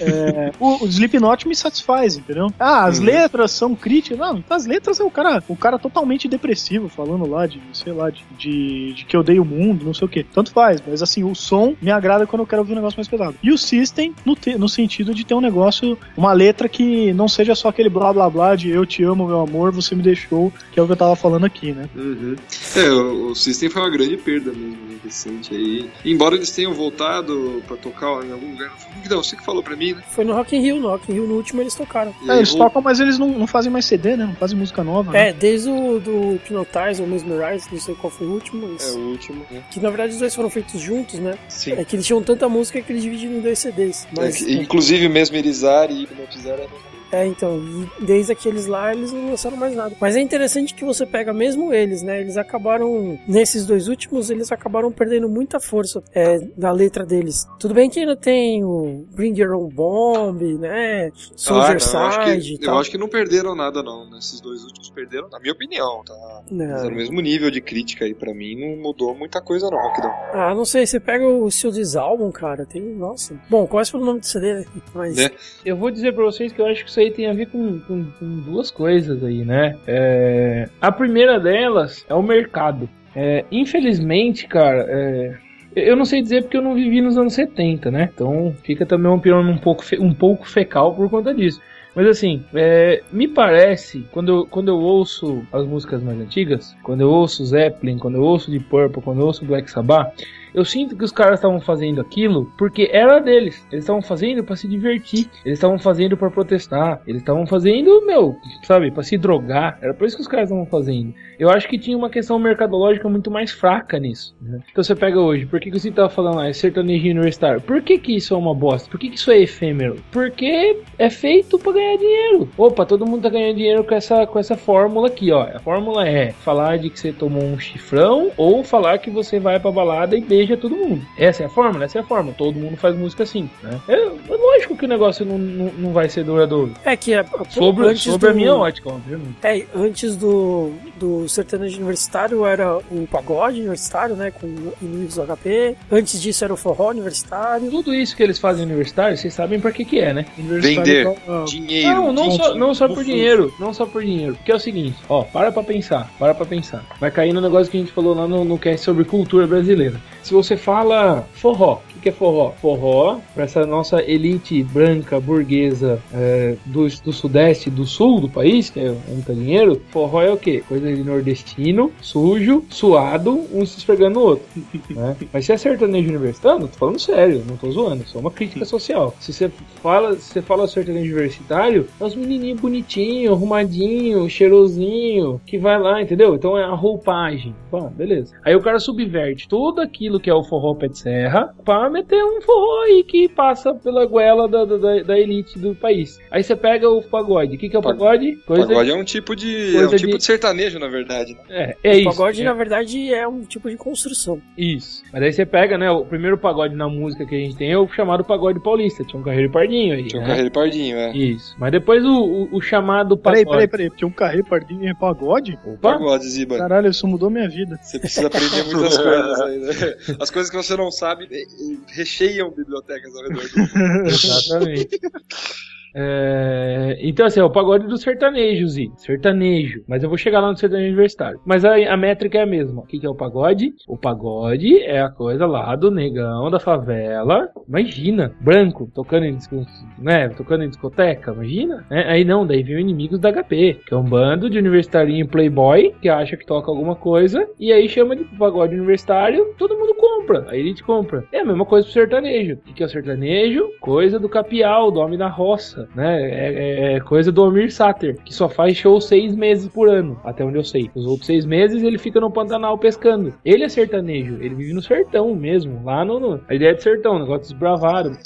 É, *laughs* o, o Slipknot me satisfaz, entendeu? Ah, as Uhum. letras são críticas. Não, as letras é o cara, o cara totalmente depressivo, falando lá de, sei lá, de, de, de que eu odeio o mundo, não sei o que. Tanto faz, mas assim, o som me agrada quando eu quero ouvir um negócio mais pesado. E o System, no, te- no sentido de ter um negócio, uma letra que não seja só aquele blá blá blá de eu te amo, meu amor, você me deixou, que é o que eu tava falando aqui, né? Uhum. É, o, System foi uma grande perda mesmo, recente aí. Embora eles tenham voltado pra tocar em algum lugar. Não, você que falou pra mim, né? Foi no Rock in Rio, no Rock in Rio no último eles tocaram. E É, eles vol- tocam, mas eles não, não fazem mais CD, né? Não fazem música nova. né? É, desde o do Hypnotize ou Mesmerize, não sei qual foi o último, mas... É o último, né? Que na verdade os dois foram feitos juntos, né? Sim. É que eles tinham tanta música que eles dividiram em dois CDs. É Mas que, inclusive, mesmerizar e hipnotizar é a mesma coisa. É, então, e desde aqueles lá eles não lançaram mais nada. Mas é interessante que você pega mesmo eles, né? Eles acabaram, nesses dois últimos, eles acabaram perdendo muita força é, da letra deles. Tudo bem que ainda tem o Bring Your Own Bomb, né? Soldier Ah, não, eu acho Side que, eu acho que não perderam nada, não. Nesses dois últimos perderam, na minha opinião, tá? Mas é Não. o mesmo nível de crítica aí, pra mim, não mudou muita coisa, não, Rockdown. Ah, não sei, você pega o This Album, cara, tem, nossa. Bom, qual é o nome do CD, né? Mas, Né? Eu vou dizer pra vocês que eu acho que aí tem a ver com, com- com duas coisas aí, né? É, a primeira delas é o mercado. É, infelizmente, cara, é, eu não sei dizer porque eu não vivi nos anos 70, né? Então fica também uma opinião um pouco, um pouco fecal por conta disso. Mas assim, é, me parece, quando eu, quando eu ouço as músicas mais antigas, quando eu ouço Zeppelin, quando eu ouço Deep Purple, quando eu ouço Black Sabbath, eu sinto que os caras estavam fazendo aquilo porque era deles. Eles estavam fazendo pra se divertir. Eles estavam fazendo pra protestar. Eles estavam fazendo, meu, sabe, pra se drogar. Era por isso que os caras estavam fazendo. Eu acho que tinha uma questão mercadológica muito mais fraca nisso. né? Então você pega hoje, por que, que você tava falando lá, é sertanejo universitário? Por que, que isso é uma bosta? Por que, que isso é efêmero? Porque é feito pra ganhar dinheiro. Opa, todo mundo tá ganhando dinheiro com essa, com essa fórmula aqui, ó. A fórmula é falar de que você tomou um chifrão ou falar que você vai pra balada e beija todo mundo. Essa é a fórmula? Essa é a fórmula. Todo mundo faz música assim, né? É, é lógico que o negócio não, não, não vai ser duradouro. é que é, Sobre, antes sobre a do- minha ótica, obviamente. É, antes do, do sertanejo universitário era o pagode universitário, né? Com inimigos do HP. Antes disso era o forró universitário. Tudo isso que eles fazem universitário, vocês sabem pra que que é, né? Vender. é- Dinheiro. Não, não só, não só por dinheiro, não só por dinheiro. Porque é o seguinte, ó, para pra pensar, para pra pensar. Vai cair no negócio que a gente falou lá no, no cast sobre cultura brasileira. Se você fala forró, o que, é forró? Forró, pra essa nossa elite branca, burguesa é, do, do sudeste e do sul do país, que é muito dinheiro, forró é o quê? Coisa de nordestino, sujo, suado, um se esfregando no outro. *laughs* né? Mas se é sertanejo universitário, tô falando sério, não tô zoando, só uma crítica social. Se você fala, se você fala sertanejo universitário, é os menininhos bonitinhos, arrumadinho, cheirosinho, que vai lá, entendeu? Então é a roupagem. Bom, beleza. Aí o cara subverte tudo aquilo que é o forró pé de serra pra meter um forró aí que passa pela goela da, da, da- elite do país. Aí você pega o pagode. O que, que é o Pag- pagode? Coisa Pagode é um tipo de. É um tipo de- de sertanejo, na verdade. né? É, é o isso. pagode, é. na verdade, é um tipo de construção. Isso. Mas aí você pega, né? O primeiro pagode na música que a gente tem é o chamado pagode paulista. Tinha um carreiro e pardinho aí. Tinha um né? carreiro pardinho, é. Isso. Mas depois o, o, o chamado Peraí, pagode. peraí, peraí. Tinha um carré pardinho em pagode? Opa. Pagode, Ziba. Caralho, isso mudou minha vida. Você precisa aprender muitas *laughs* coisas aí, né? *laughs* As coisas que você não sabe recheiam bibliotecas ao redor do mundo. *laughs* Exatamente. *laughs* É, então, assim, é o pagode do sertanejo, Zi. Sertanejo. Mas eu vou chegar lá no sertanejo universitário. Mas a, a métrica é a mesma. O que, que é o pagode? O pagode é a coisa lá do negão da favela. Imagina, branco, tocando em, né, tocando em discoteca, imagina. né? Aí não, daí vem o Inimigos da HP, que é um bando de universitarinho playboy que acha que toca alguma coisa e aí chama de pagode universitário, todo mundo compra, a elite compra. É a mesma coisa pro sertanejo. O que que é o sertanejo? Coisa do capial, do homem da roça, né? É, é- é coisa do Almir Sater, que só faz show seis meses por ano, até onde eu sei. Os outros seis meses ele fica no Pantanal pescando. Ele é sertanejo, ele vive no sertão mesmo, lá no. no- a ideia é de sertão, negócio desbravado.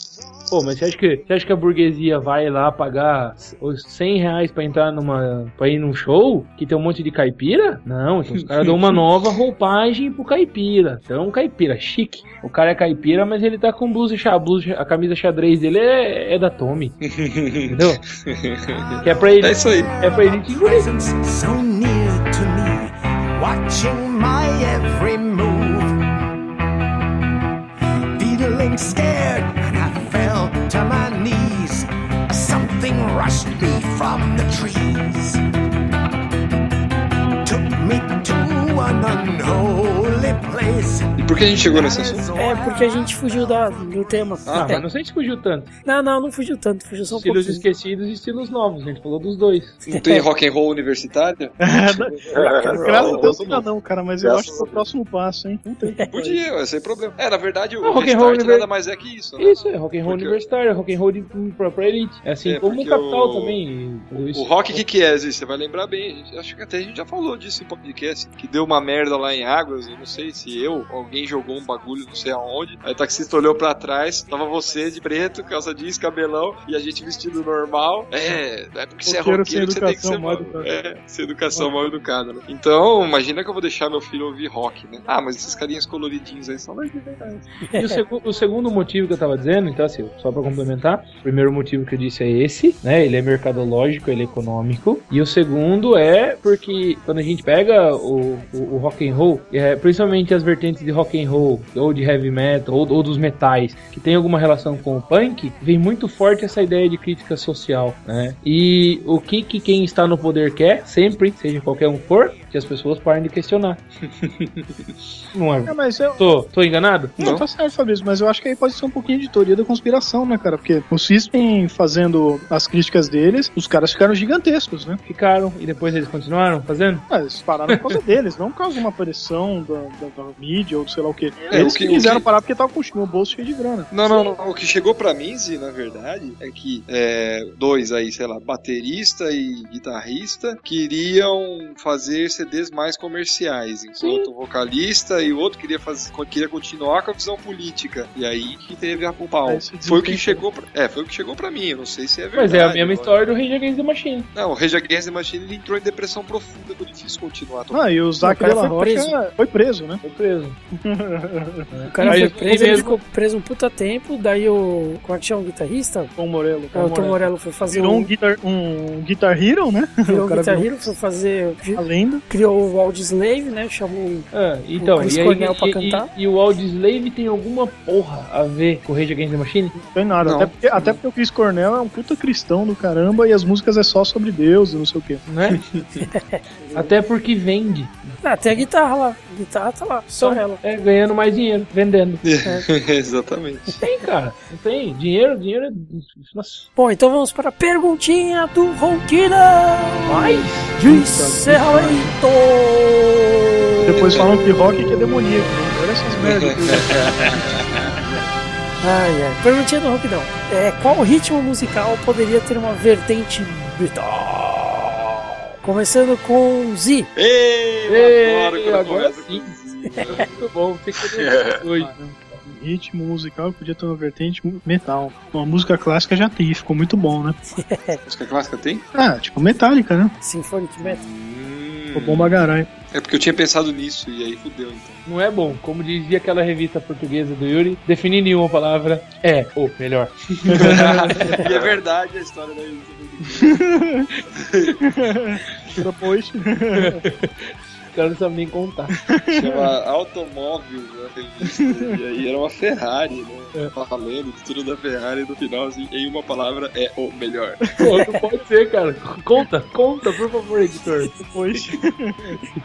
Pô, mas você acha, que, você acha que a burguesia vai lá pagar os 100 reais pra entrar numa. pra ir num show que tem um monte de caipira? Não, então os caras dão uma *laughs* nova roupagem pro caipira. Então, caipira, chique. O cara é caipira, mas ele tá com blusa, xa- blusa a camisa xadrez dele é, é da Tommy. Entendeu? que é pra ele. É isso aí. É pra ele te engolir. presence so near to me, watching my every move. Feeling scared, Something rushed me from the trees, E por que a gente chegou nesse assunto? É porque a gente fugiu da, do tema. Ah, É. mas não sei se fugiu tanto. Não, não, não fugiu tanto, fugiu só um Estilos pouquinho. esquecidos e estilos novos. A gente falou dos dois. Não tem rock and roll universitário? *laughs* Graças a Deus ainda não, cara, mas eu acho que é o próximo passo, hein? Puta. Podia, vai sem problema. É, na verdade, o Não, rock and roll restart univer- nada mais é que isso, né? Isso, é rock and roll Porque- universitário, é rock and roll de pra elite. É assim É, como o capital o- também. O rock, o que, que é, Zé? Você vai lembrar bem. a gente- acho que até a gente já falou disso em podcast. Que deu uma merda lá em Águas, eu não sei se eu, alguém jogou um bagulho, não sei aonde. Aí o taxista olhou pra trás, tava você de preto, calça jeans, cabelão, e a gente vestido normal. É, é porque você é Roqueiro que você tem que educação, ser mal educado. É, ser educação mal educada, né? Então, imagina que eu vou deixar meu filho ouvir rock, né? Ah, mas esses carinhas coloridinhos aí são legais. E o, segu- o segundo motivo que eu tava dizendo, então assim, só pra complementar, o primeiro motivo que eu disse é esse, né? Ele é mercadológico, ele é econômico. E o segundo é porque quando a gente pega o, o, o rock and roll, é, principalmente as vertentes de rock and roll, ou de heavy metal, ou, ou dos metais, que tem alguma relação com o punk, vem muito forte essa ideia de crítica social, né? E o que, que quem está no poder quer, sempre, seja qualquer um for, que as pessoas parem de questionar. *laughs* Não é? É, mas eu, Tô, tô enganado? Não, tá certo, Fabrício, mas eu acho que aí pode ser um pouquinho de teoria da conspiração, né, cara? Porque o System fazendo as críticas deles, os caras ficaram gigantescos, né? Ficaram e depois eles continuaram fazendo? Ah, eles pararam por causa deles, não por causa de uma pressão da, da- da mídia ou sei lá o quê. É, Eles o que, o quiseram que- parar porque tava com o bolso cheio de grana. Não, não, não. O que chegou pra mim, Zi, na verdade, é que é, dois aí, sei lá, baterista e guitarrista queriam fazer CDs mais comerciais, enquanto o vocalista e o outro queria, fazer, queria continuar com a visão política. E aí que teve a pau. Se Foi o que chegou pra, É, foi o que chegou pra mim. Eu não sei se é verdade. Mas é a mesma agora. história do Rage Against the Machine. Não, o Rage Against the Machine ele entrou em depressão profunda, foi difícil continuar. tocando. Ah, e o Zac de foi Rocha preso. foi preso, né? Foi preso. *laughs* O cara Aí foi preso, ele ficou preso um puta tempo, daí o. Como é que chama o guitarrista? Tom Morello. É, o Tom Morello foi fazer Virou um um. guitar, um guitar hero, né? Virou *laughs* o um Guitar virou Hero, foi fazer. a lenda. Criou o Audioslave, né? Chamou. Ah, então, Chris e, aí, Cornell pra e, cantar. e, e o Audioslave tem alguma porra a ver com o Rage Against the Machine? Não tem nada. Não. Até, porque, até porque o Chris Cornell é um puta cristão do caramba e as músicas é só sobre Deus e não sei o quê. Né? *laughs* Até porque vende. Ah, tem a guitarra lá. Guitarra *laughs* tá lá, só Então, ela. É, ganhando mais dinheiro, vendendo. *laughs* Exatamente. Tem, cara. Não tem. Dinheiro, dinheiro é. Nossa. Bom, então vamos para a perguntinha do Ronquina Mais? de encerramento. Depois falam que rock que é demoníaco. Né? Olha essas merdas. *laughs* Ai, ai. Perguntinha do Ronquidão. É, qual ritmo musical poderia ter uma vertente metal? Começando com Z. Ei, eu Ei, adoro quando agora começa sim. com Z. *laughs* Muito bom. Fica hoje. *laughs* Ritmo musical que podia ter uma vertente metal. Uma música clássica já tem, ficou muito bom, né? *laughs* Música clássica tem? Ah, tipo Metallica, né? Symphonic Metal. Ficou bom pra caralho. É porque eu tinha pensado nisso e aí fudeu então. Não é bom. Como dizia aquela revista portuguesa do Yuri, definir nenhuma palavra é o melhor. *laughs* e é verdade a história da Depois. *laughs* O *laughs* cara não sabe nem contar. *laughs* Chama Automóvel, né? revista. E aí era uma Ferrari, né? Falando de tudo da Ferrari e no final, assim, em uma palavra é o melhor. Pô, não pode ser, cara. Conta, conta, por favor, editor. Depois.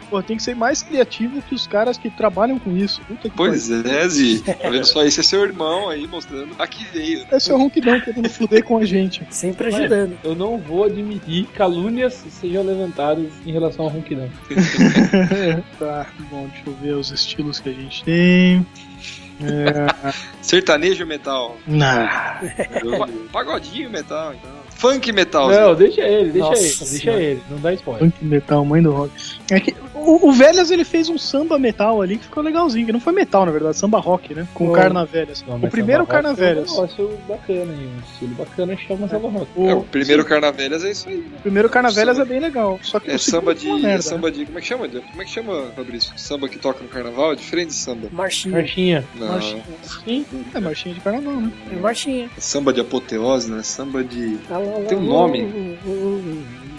Pô, tem que ser mais criativo que os caras que trabalham com isso. Puta que Pois é, Zi. Tá vendo só? Esse é seu irmão aí mostrando a que veio. é o ronquidão querendo fuder com a gente. Sempre ajudando. Eu não vou admitir calúnias sejam levantadas em relação ao ronquidão. *laughs* *laughs* Tá, bom, deixa eu ver os estilos que a gente tem. É... Sertanejo metal. Não. Pagodinho metal, então. Funk metal. Não, Zi. deixa ele, deixa Nossa ele, deixa ele. Não dá spoiler. Punk metal, mãe do rock. É que o, o Velhas ele fez um samba metal ali que ficou legalzinho, que não foi metal, na verdade, samba rock, né? Com o Não. Carna Velhas. Não, o primeiro Carna é um Velhas. negócio bacana aí, um estilo bacana chama Samba Rock. É, o primeiro Carnavelhas é isso aí. né? O primeiro Carna Velhas é bem legal. Só que É o samba de. É merda, né? samba de. Como é que chama? Como é que chama, Fabrício? Samba que toca no carnaval? É diferente de samba. Marchinha. Marchinha. Não. Marchinha. Sim. É marchinha de carnaval, né? É marchinha. É samba de apoteose, né? Samba de. Lá, Tem um nome.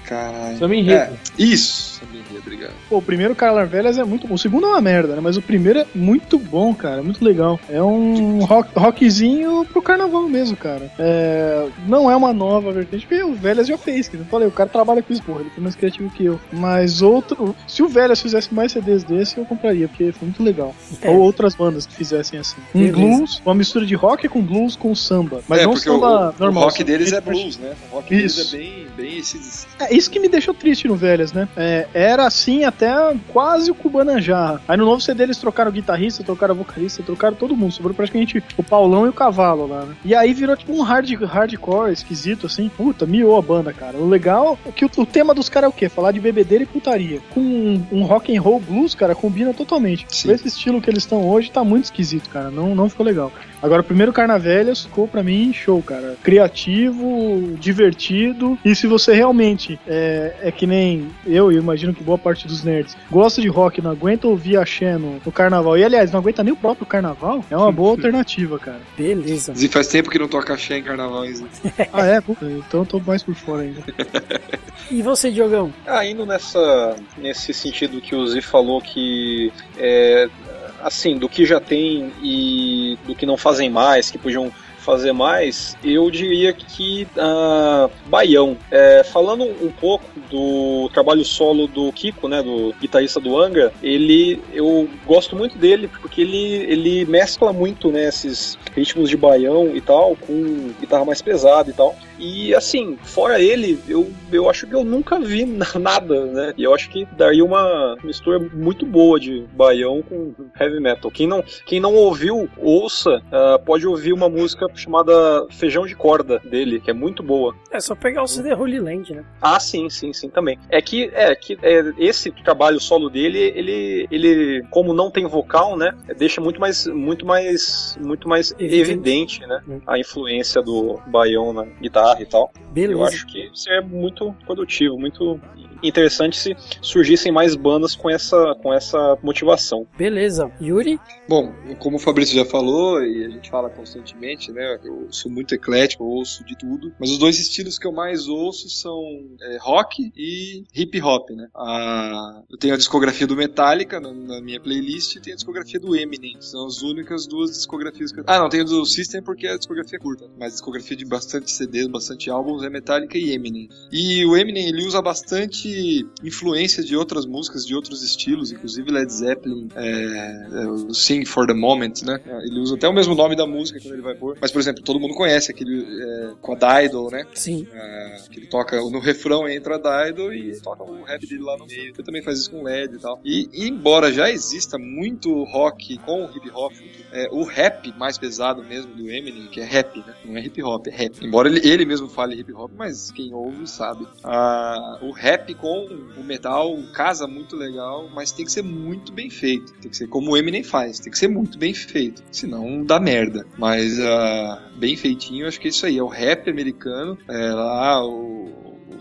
Caralho. Samba enredo. É, isso! Obrigado. Pô, o primeiro Carna Velhas é muito bom. O segundo é uma merda, né? Mas o primeiro é muito bom, cara. Muito legal. É um rock, rockzinho pro carnaval mesmo, cara. É, não é uma nova vertente, porque o Velhas já fez. Que eu falei, o cara trabalha com isso, porra. Ele foi mais criativo que eu. Mas outro. Se o Velhas fizesse mais CDs desse, eu compraria, porque foi muito legal. É. Ou outras bandas que fizessem assim. Um Beleza. blues, uma mistura de rock com blues com samba. Mas é, não porque o, samba o normal. rock samba deles é blues, né? O rock Isso. deles é bem, bem esse. é isso que me deixou triste no Velhas, né? É, era assim até quase o Kubanajá. Aí no novo CD eles trocaram o guitarrista, trocaram o vocalista, trocaram todo mundo. Sobrou praticamente o Paulão e o Cavalo lá, né? E aí virou tipo um hard, hardcore esquisito, assim. Puta, miou a banda, cara. O legal é que o, o tema dos caras é o quê? Falar de bebedeira e putaria. Com um, um rock and roll blues, cara, combina totalmente. Sim. Esse estilo que eles estão hoje tá muito esquisito, cara. Não, não ficou legal. Agora, o primeiro Carnavelhas ficou pra mim show, cara. Criativo, divertido. E se você realmente é, é que nem eu, e imagino que boa parte dos nerds, gosta de rock, não aguenta ouvir a no, no carnaval. E aliás, não aguenta nem o próprio carnaval, é uma boa *laughs* alternativa, cara. Beleza. E faz tempo que não toca axé em carnaval, hein? *laughs* Ah, é? Puta, então eu tô mais por fora ainda. E você, Diogão? Ah, indo nessa, nesse sentido que o Zi falou que é, assim, do que já tem e do que não fazem mais, que podiam fazer mais, eu diria que ah, Baião. É, falando um pouco do trabalho solo do Kiko, né, do guitarrista do Angra, ele, eu gosto muito dele porque ele, ele mescla muito né, esses ritmos de baião e tal com guitarra mais pesada e tal. E assim, fora ele, eu, eu acho que eu nunca vi *laughs* na- nada, né? E eu acho que daria uma mistura muito boa de baião com heavy metal. Quem não, quem não ouviu, ouça, ah, pode ouvir uma música chamada Feijão de Corda dele, que é muito boa. É só pegar o CD Holy Land, né? Ah, sim, sim, sim, também. É que, é que é, esse trabalho solo dele, ele, ele, como não tem vocal, né, deixa muito mais, muito mais, muito mais Evidente. evidente, né, Hum. a influência do baião na guitarra e tal. Beleza. Eu acho que isso é muito produtivo, muito interessante se surgissem mais bandas com essa, com essa motivação. Beleza. Yuri? Bom, como o Fabrício já falou, e a gente fala constantemente, né? Eu sou muito eclético, eu ouço de tudo. Mas os dois estilos que eu mais ouço são é, rock e hip hop, né? Ah, eu tenho a discografia do Metallica na, na minha playlist e tenho a discografia do Eminem. São as únicas duas discografias que eu... Ah, não, tenho do System porque a discografia é curta. Mas a discografia de bastante CDs, bastante álbuns é Metallica e Eminem. E o Eminem, ele usa bastante influência de outras músicas, de outros estilos, inclusive Led Zeppelin, é, é, o Sing for the Moment, né? Ele usa até o mesmo nome da música quando ele vai pôr. Mas, por exemplo, todo mundo conhece aquele é, com a Dido, né? Sim. É, que ele toca no refrão entra a Dido e toca o rap dele lá no meio. Ele também faz isso com LED e tal. E, e embora já exista muito rock com hip hop, é, o rap mais pesado mesmo do Eminem, que é rap, né? Não é hip hop, é rap. Embora ele, ele mesmo fale hip hop, mas quem ouve sabe. Ah, o rap com o metal casa muito legal, mas tem que ser muito bem feito. Tem que ser como o Eminem faz, tem que ser muito bem feito. Senão dá merda. Mas ah, bem feitinho, acho que é isso aí. É o rap americano, é lá o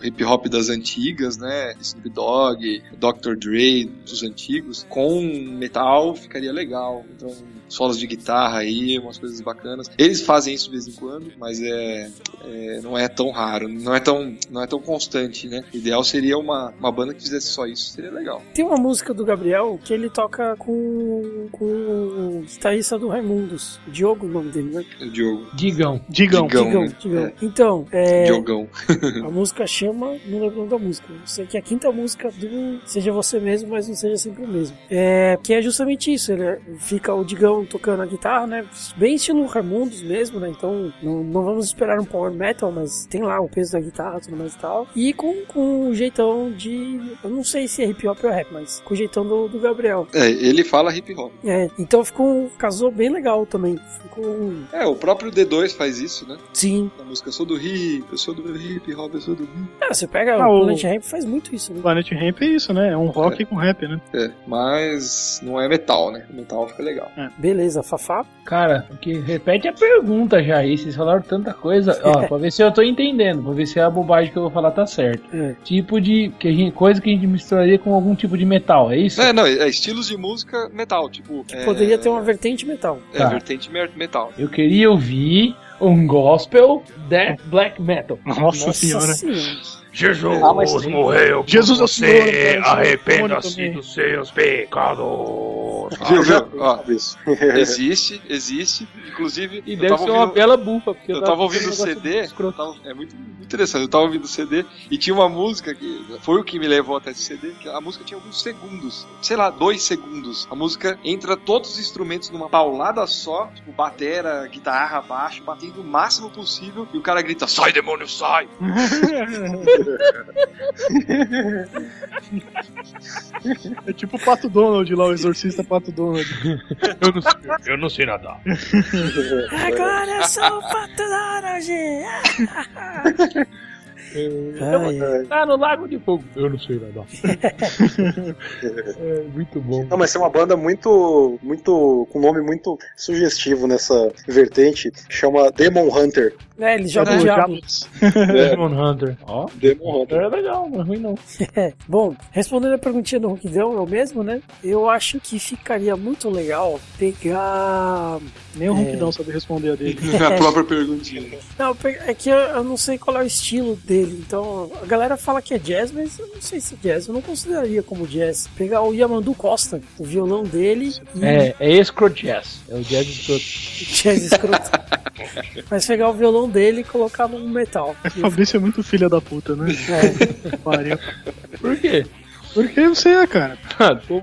hip hop das antigas, né? Snoop Dogg, Dr. Dre dos antigos, com metal ficaria legal. Então, solos de guitarra aí, umas coisas bacanas. Eles fazem isso de vez em quando, mas é, é- não é tão raro, não é tão, não é tão constante, né? O ideal seria uma, uma banda que fizesse só isso, seria legal. Tem uma música do Gabriel que ele toca com, com o guitarrista do Raimundos. Diogo, o nome dele, né? O Diogo. Digão. Digão. Digão. Digão, né? Digão. Então, é, Diogão. *laughs* a música chama, não lembro o nome da música. Eu sei que é a quinta música do Seja Você Mesmo, mas não seja sempre o mesmo. É, que é justamente isso. Ele é- fica o Digão tocando a guitarra, né? Bem estilo Raimundos mesmo, né? Então não, não vamos esperar um power metal, mas tem lá o peso da guitarra tudo mais e tal. E com, com o jeitão de. Eu não sei se é hip hop ou rap, mas com o jeitão do, do Gabriel. É, ele fala hip hop. É, então ficou. casou bem legal também. Ficou. um- É, o próprio D2 faz isso, né? Sim. Na música, eu sou do hip, eu sou do hip hop, eu sou do hip. É, você pega Ah, o o- Planet Ramp faz muito isso, né? Planet Ramp é isso, né? É um rock com rap, né? É, mas não é metal, né? O metal fica legal. Beleza, Fafá. Cara, que repete a pergunta já aí. Vocês falaram tanta coisa. Ó, *laughs* pra ver se eu tô entendendo, pra ver se a bobagem que eu vou falar tá certo. É. Tipo de. Que a gente, coisa que a gente misturaria com algum tipo de metal, é isso? É, não, é estilos de música metal, tipo. é, Poderia ter uma vertente metal. É, Tá. vertente metal. Eu queria ouvir um gospel death black metal. Nossa, senhora. senhora. Jesus Ah, mas- morreu por Jesus é o você, Senhor, cara, arrependa-se também. dos seus pecados. Viu, viu? Ó, Fabrício. existe, existe. Inclusive, E deve ser uma bela bufa, porque eu tava ouvindo o um CD, tava- é muito, muito interessante. Eu tava ouvindo o CD e tinha uma música que foi o que me levou até esse CD, que a música tinha alguns segundos, sei lá, dois segundos. A música entra todos os instrumentos numa paulada só, tipo batera, guitarra, baixo, batendo o máximo possível e o cara grita: "Sai demônio, sai!" *laughs* *laughs* É tipo o Pato Donald lá, o exorcista Pato Donald. *laughs* Eu não sei, eu não sei nadar. Agora eu sou o Pato Donald! *laughs* Tá no Lago de Fogo. Eu não sei nadar. *laughs* é, muito bom. Não, mas tem uma banda muito, muito, com um nome muito sugestivo nessa vertente, chama Demon Hunter. É, ele joga É, o diabo. *laughs* Demon Hunter. Ó, Demon Hunter. é legal, não é ruim não. *laughs* É, bom, respondendo a perguntinha do Ronquidão, eu mesmo, né? Eu acho que ficaria muito legal pegar. Nem o Ronquidão sabe responder a dele. A própria perguntinha. Não, é que eu, eu não sei qual é o estilo dele. Então, a galera fala que é jazz, mas eu não sei se é jazz. Eu não consideraria como jazz. Pegar o Yamandu Costa, o violão dele e É, é escro jazz. É o jazz escroto. *laughs* jazz escroto. mas pegar o violão dele e colocar num metal. *laughs* Fabrício é muito filha da puta, né? É, Pariu. Por quê? Porque você é, cara. *laughs* Ah, pô,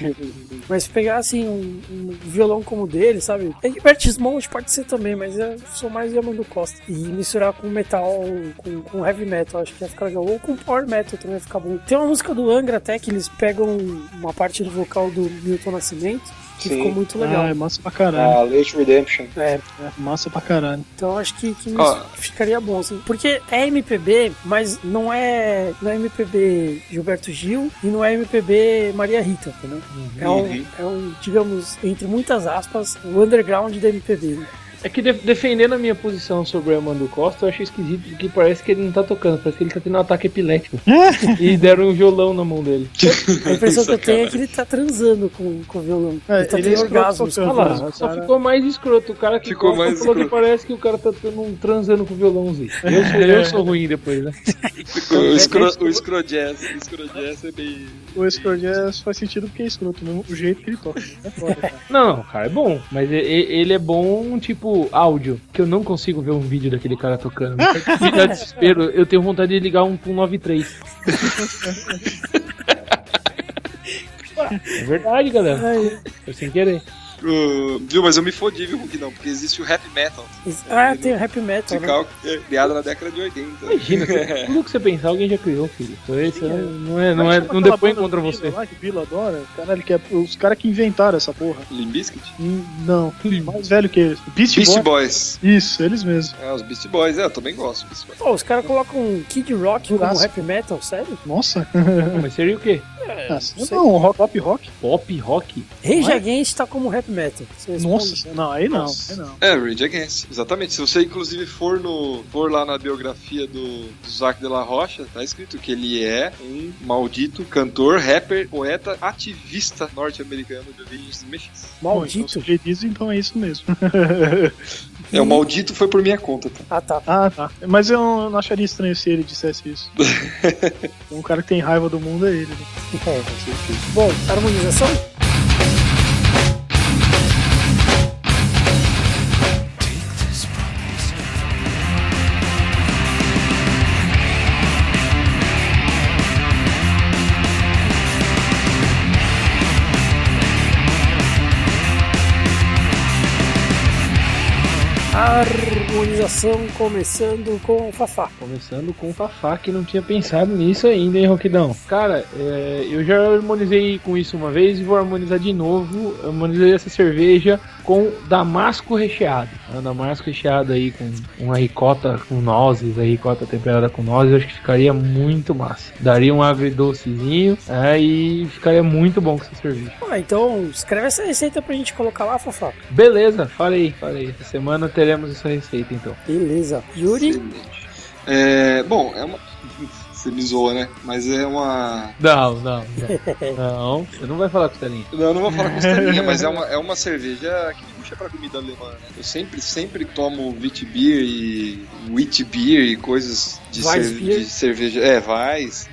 *laughs* mas pegar assim um, um violão como o dele, sabe? Egbert's Mount pode ser também, mas eu sou mais Yamandu Costa. E misturar com metal, com, com heavy metal, acho que ia ficar legal. Ou com power metal também ia ficar bom. Tem uma música do Angra até que eles pegam uma parte do vocal do Milton Nascimento, que Sim. ficou muito legal. Ah, é massa pra caralho. A Late Redemption. É, É, massa pra caralho. então acho que, que Ó. ficaria bom, assim. Porque é MPB, mas não é, não é MPB Gilberto Gil e não é MPB Maria Rita, entendeu? É, um, é um, digamos, entre muitas aspas, o underground da MPB. né? É que de- defendendo a minha posição sobre o Amando Costa, eu achei esquisito porque parece que ele não tá tocando, parece que ele tá tendo um ataque epilético. *laughs* e deram um violão na mão dele. *laughs* A impressão que eu tenho é que ele tá transando com, com o violão. É, ele tá ele é tendo orgasmos. lá. Ah, só cara- ficou mais escroto. O cara que Ficou mais falou que escroto. parece que o cara tá tendo um- transando com o violãozinho. Eu sou, eu sou ruim depois, né? O, escro, o Scrojazz. O é bem. O Escro Jazz faz sentido porque é escroto, mesmo, o jeito que ele toca. É foda, cara. Não, cara, é bom. Mas ele é bom, tipo, áudio. Que eu não consigo ver um vídeo daquele cara tocando. Me dá desespero. Eu tenho vontade de ligar um 193. *laughs* É verdade, galera. Foi sem querer. Uh, viu, mas eu me fodi, viu, não, porque existe o rap metal. isso- ah, tem o rap metal, né? Musical é, criado na década de 80. Imagina, tudo *laughs* que você pensar, alguém já criou, filho. Então, Sim, é. não é, não, é, não depõe contra você. Lá, que Bila adora, caralho, que é os caras que inventaram essa porra. Limbiskit? Hum, Não, mais velho que eles. Beast, Beast Boy. Boys. Isso, eles mesmos. É, os Beast Boys, é, eu também gosto. Beast Boys. Pô, os caras colocam um Kid Rock como rap metal, sério? Nossa. Não, mas seria o quê? *laughs* Ah, não sei. não, rock, pop rock. Pop rock? Rage Não é? Against tá como rap metal. Você responde. Nossa, não, aí não, Nossa. aí não. É, Rage Against, exatamente. Se você inclusive for no for lá na biografia do, do Zac de la Rocha, tá escrito que ele é um maldito cantor, rapper, poeta, ativista norte-americano de origens. Bom, então, Maldito. se o Jay diz, então é isso mesmo. *laughs* É, o maldito foi por minha conta, tá? Ah, tá. ah, tá. Mas eu não acharia estranho se ele dissesse isso. *laughs* um cara que tem raiva do mundo é ele. né? *laughs* É. Bom, harmonização? Harmonização começando com o Fafá. Começando com o Fafá, que não tinha pensado nisso ainda, hein, Roquidão? Cara, é, eu já harmonizei com isso uma vez e vou harmonizar de novo. Harmonizei essa cerveja com damasco recheado. É, damasco recheado aí com uma ricota com nozes, a ricota temperada com nozes, eu acho que ficaria muito massa. Daria um agridocezinho é, e ficaria muito bom com essa cerveja. Ah, então escreve essa receita pra gente colocar lá, Fafá. Beleza, falei, falei. Essa semana teremos essa receita então. Beleza. Yuri? Excelente. É, bom, é uma. Você me zoa, né? Mas é uma. Não, não, não. não, você não vai falar com Stelinha. Não, eu não vou falar costelinha, mas é uma, é uma cerveja que puxa pra comida alemã. né? Eu sempre, sempre tomo Witbier e Wheat Beer e coisas de, de cerveja. É, Weiss.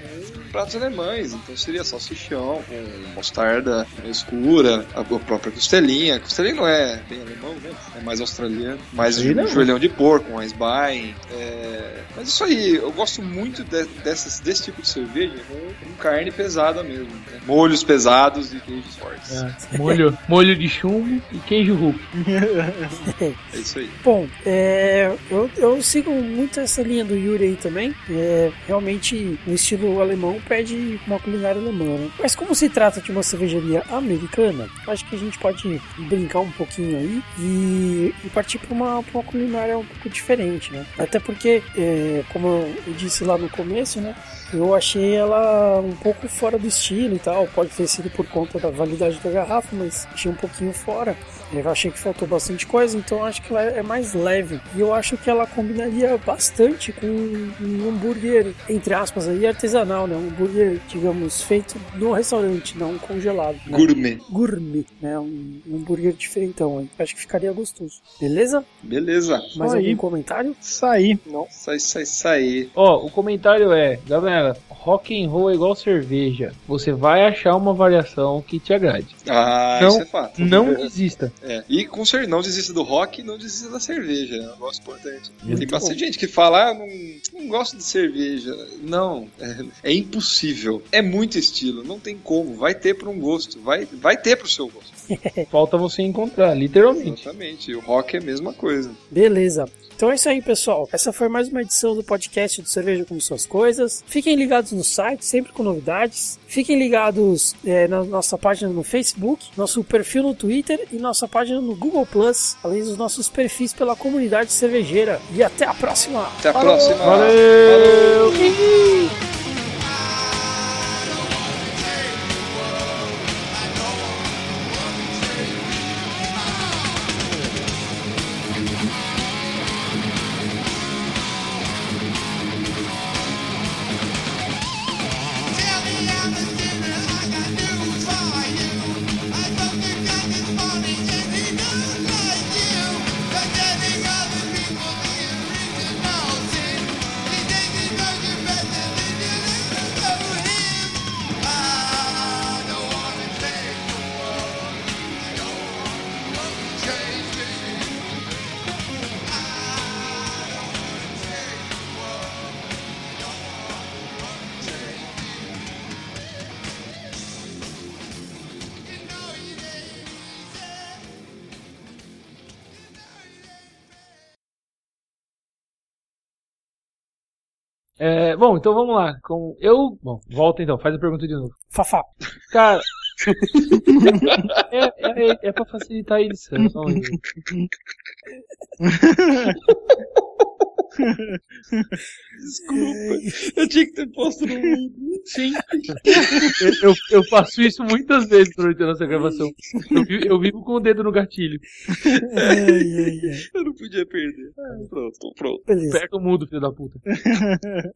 Pratos alemães, então seria salsichão com mostarda escura, a própria costelinha. A costelinha não é bem alemão, né? É mais australiano. Mais um não. joelhão de porco, um Eisbein. É... Mas isso aí, eu gosto muito de- dessas, desse tipo de cerveja com, com carne pesada mesmo. né? Molhos pesados e queijos fortes. É, molho, molho de chumbo e queijo Hulk. *laughs* É isso aí. Bom, é, eu, eu sigo muito essa linha do Yuri aí também. É, realmente, o estilo alemão pede uma culinária alemã. né? Mas como se trata de uma cervejaria americana, acho que a gente pode brincar um pouquinho aí e, e partir para uma, uma culinária um pouco diferente, né? Até porque, é, como eu disse lá no começo, né? Eu achei ela um pouco fora do estilo e tal. Pode ter sido por conta da validade da garrafa, mas achei um pouquinho fora. Eu achei que faltou bastante coisa, então eu acho que ela é mais leve. E eu acho que ela combinaria bastante com um hambúrguer, entre aspas, aí artesanal, né? Um hambúrguer, digamos, feito no restaurante, não congelado. Né? Gourmet. Gourmet, né? Um, um hambúrguer diferentão aí. Acho que ficaria gostoso. Beleza? Beleza. Mais algum comentário? Saí. Não, sai, sai, sai. Ó, o comentário é, galera, rock and roll é igual cerveja. Você vai achar uma variação que te agrade. Ah, Não, isso é fato. Não É. desista. É. E com certeza, não desista do rock e não desista da cerveja. É um negócio importante. Muito Tem bastante bom. gente que fala, ah, não, não gosto de cerveja. Não, é, é impossível. É muito estilo, não tem como. Vai ter para um gosto, vai, vai ter pro seu gosto. *laughs* Falta você encontrar, literalmente. Exatamente. E o rock é a mesma coisa. Beleza. Então é isso aí, pessoal. Essa foi mais uma edição do podcast do Cerveja com Suas Coisas. Fiquem ligados no site, sempre com novidades. Fiquem ligados é, na nossa página no Facebook, nosso perfil no Twitter e nossa página no Google Plus, além dos nossos perfis pela comunidade cervejeira. E até a próxima! Até a Falou! próxima. Valeu! É, bom, então vamos lá. Com eu, bom, volta então, faz a pergunta de novo. Fafá. Cara, *laughs* é, é, é pra facilitar a edição. Desculpa. *laughs* Eu tinha que ter posto no. Sim. Eu, eu, eu faço isso muitas vezes durante a nossa gravação. Eu, eu vivo com o dedo no gatilho. Ai, ai, ai. Eu não podia perder. Pronto, tô pronto. Beleza. Aperta o mudo, filho da puta. *laughs*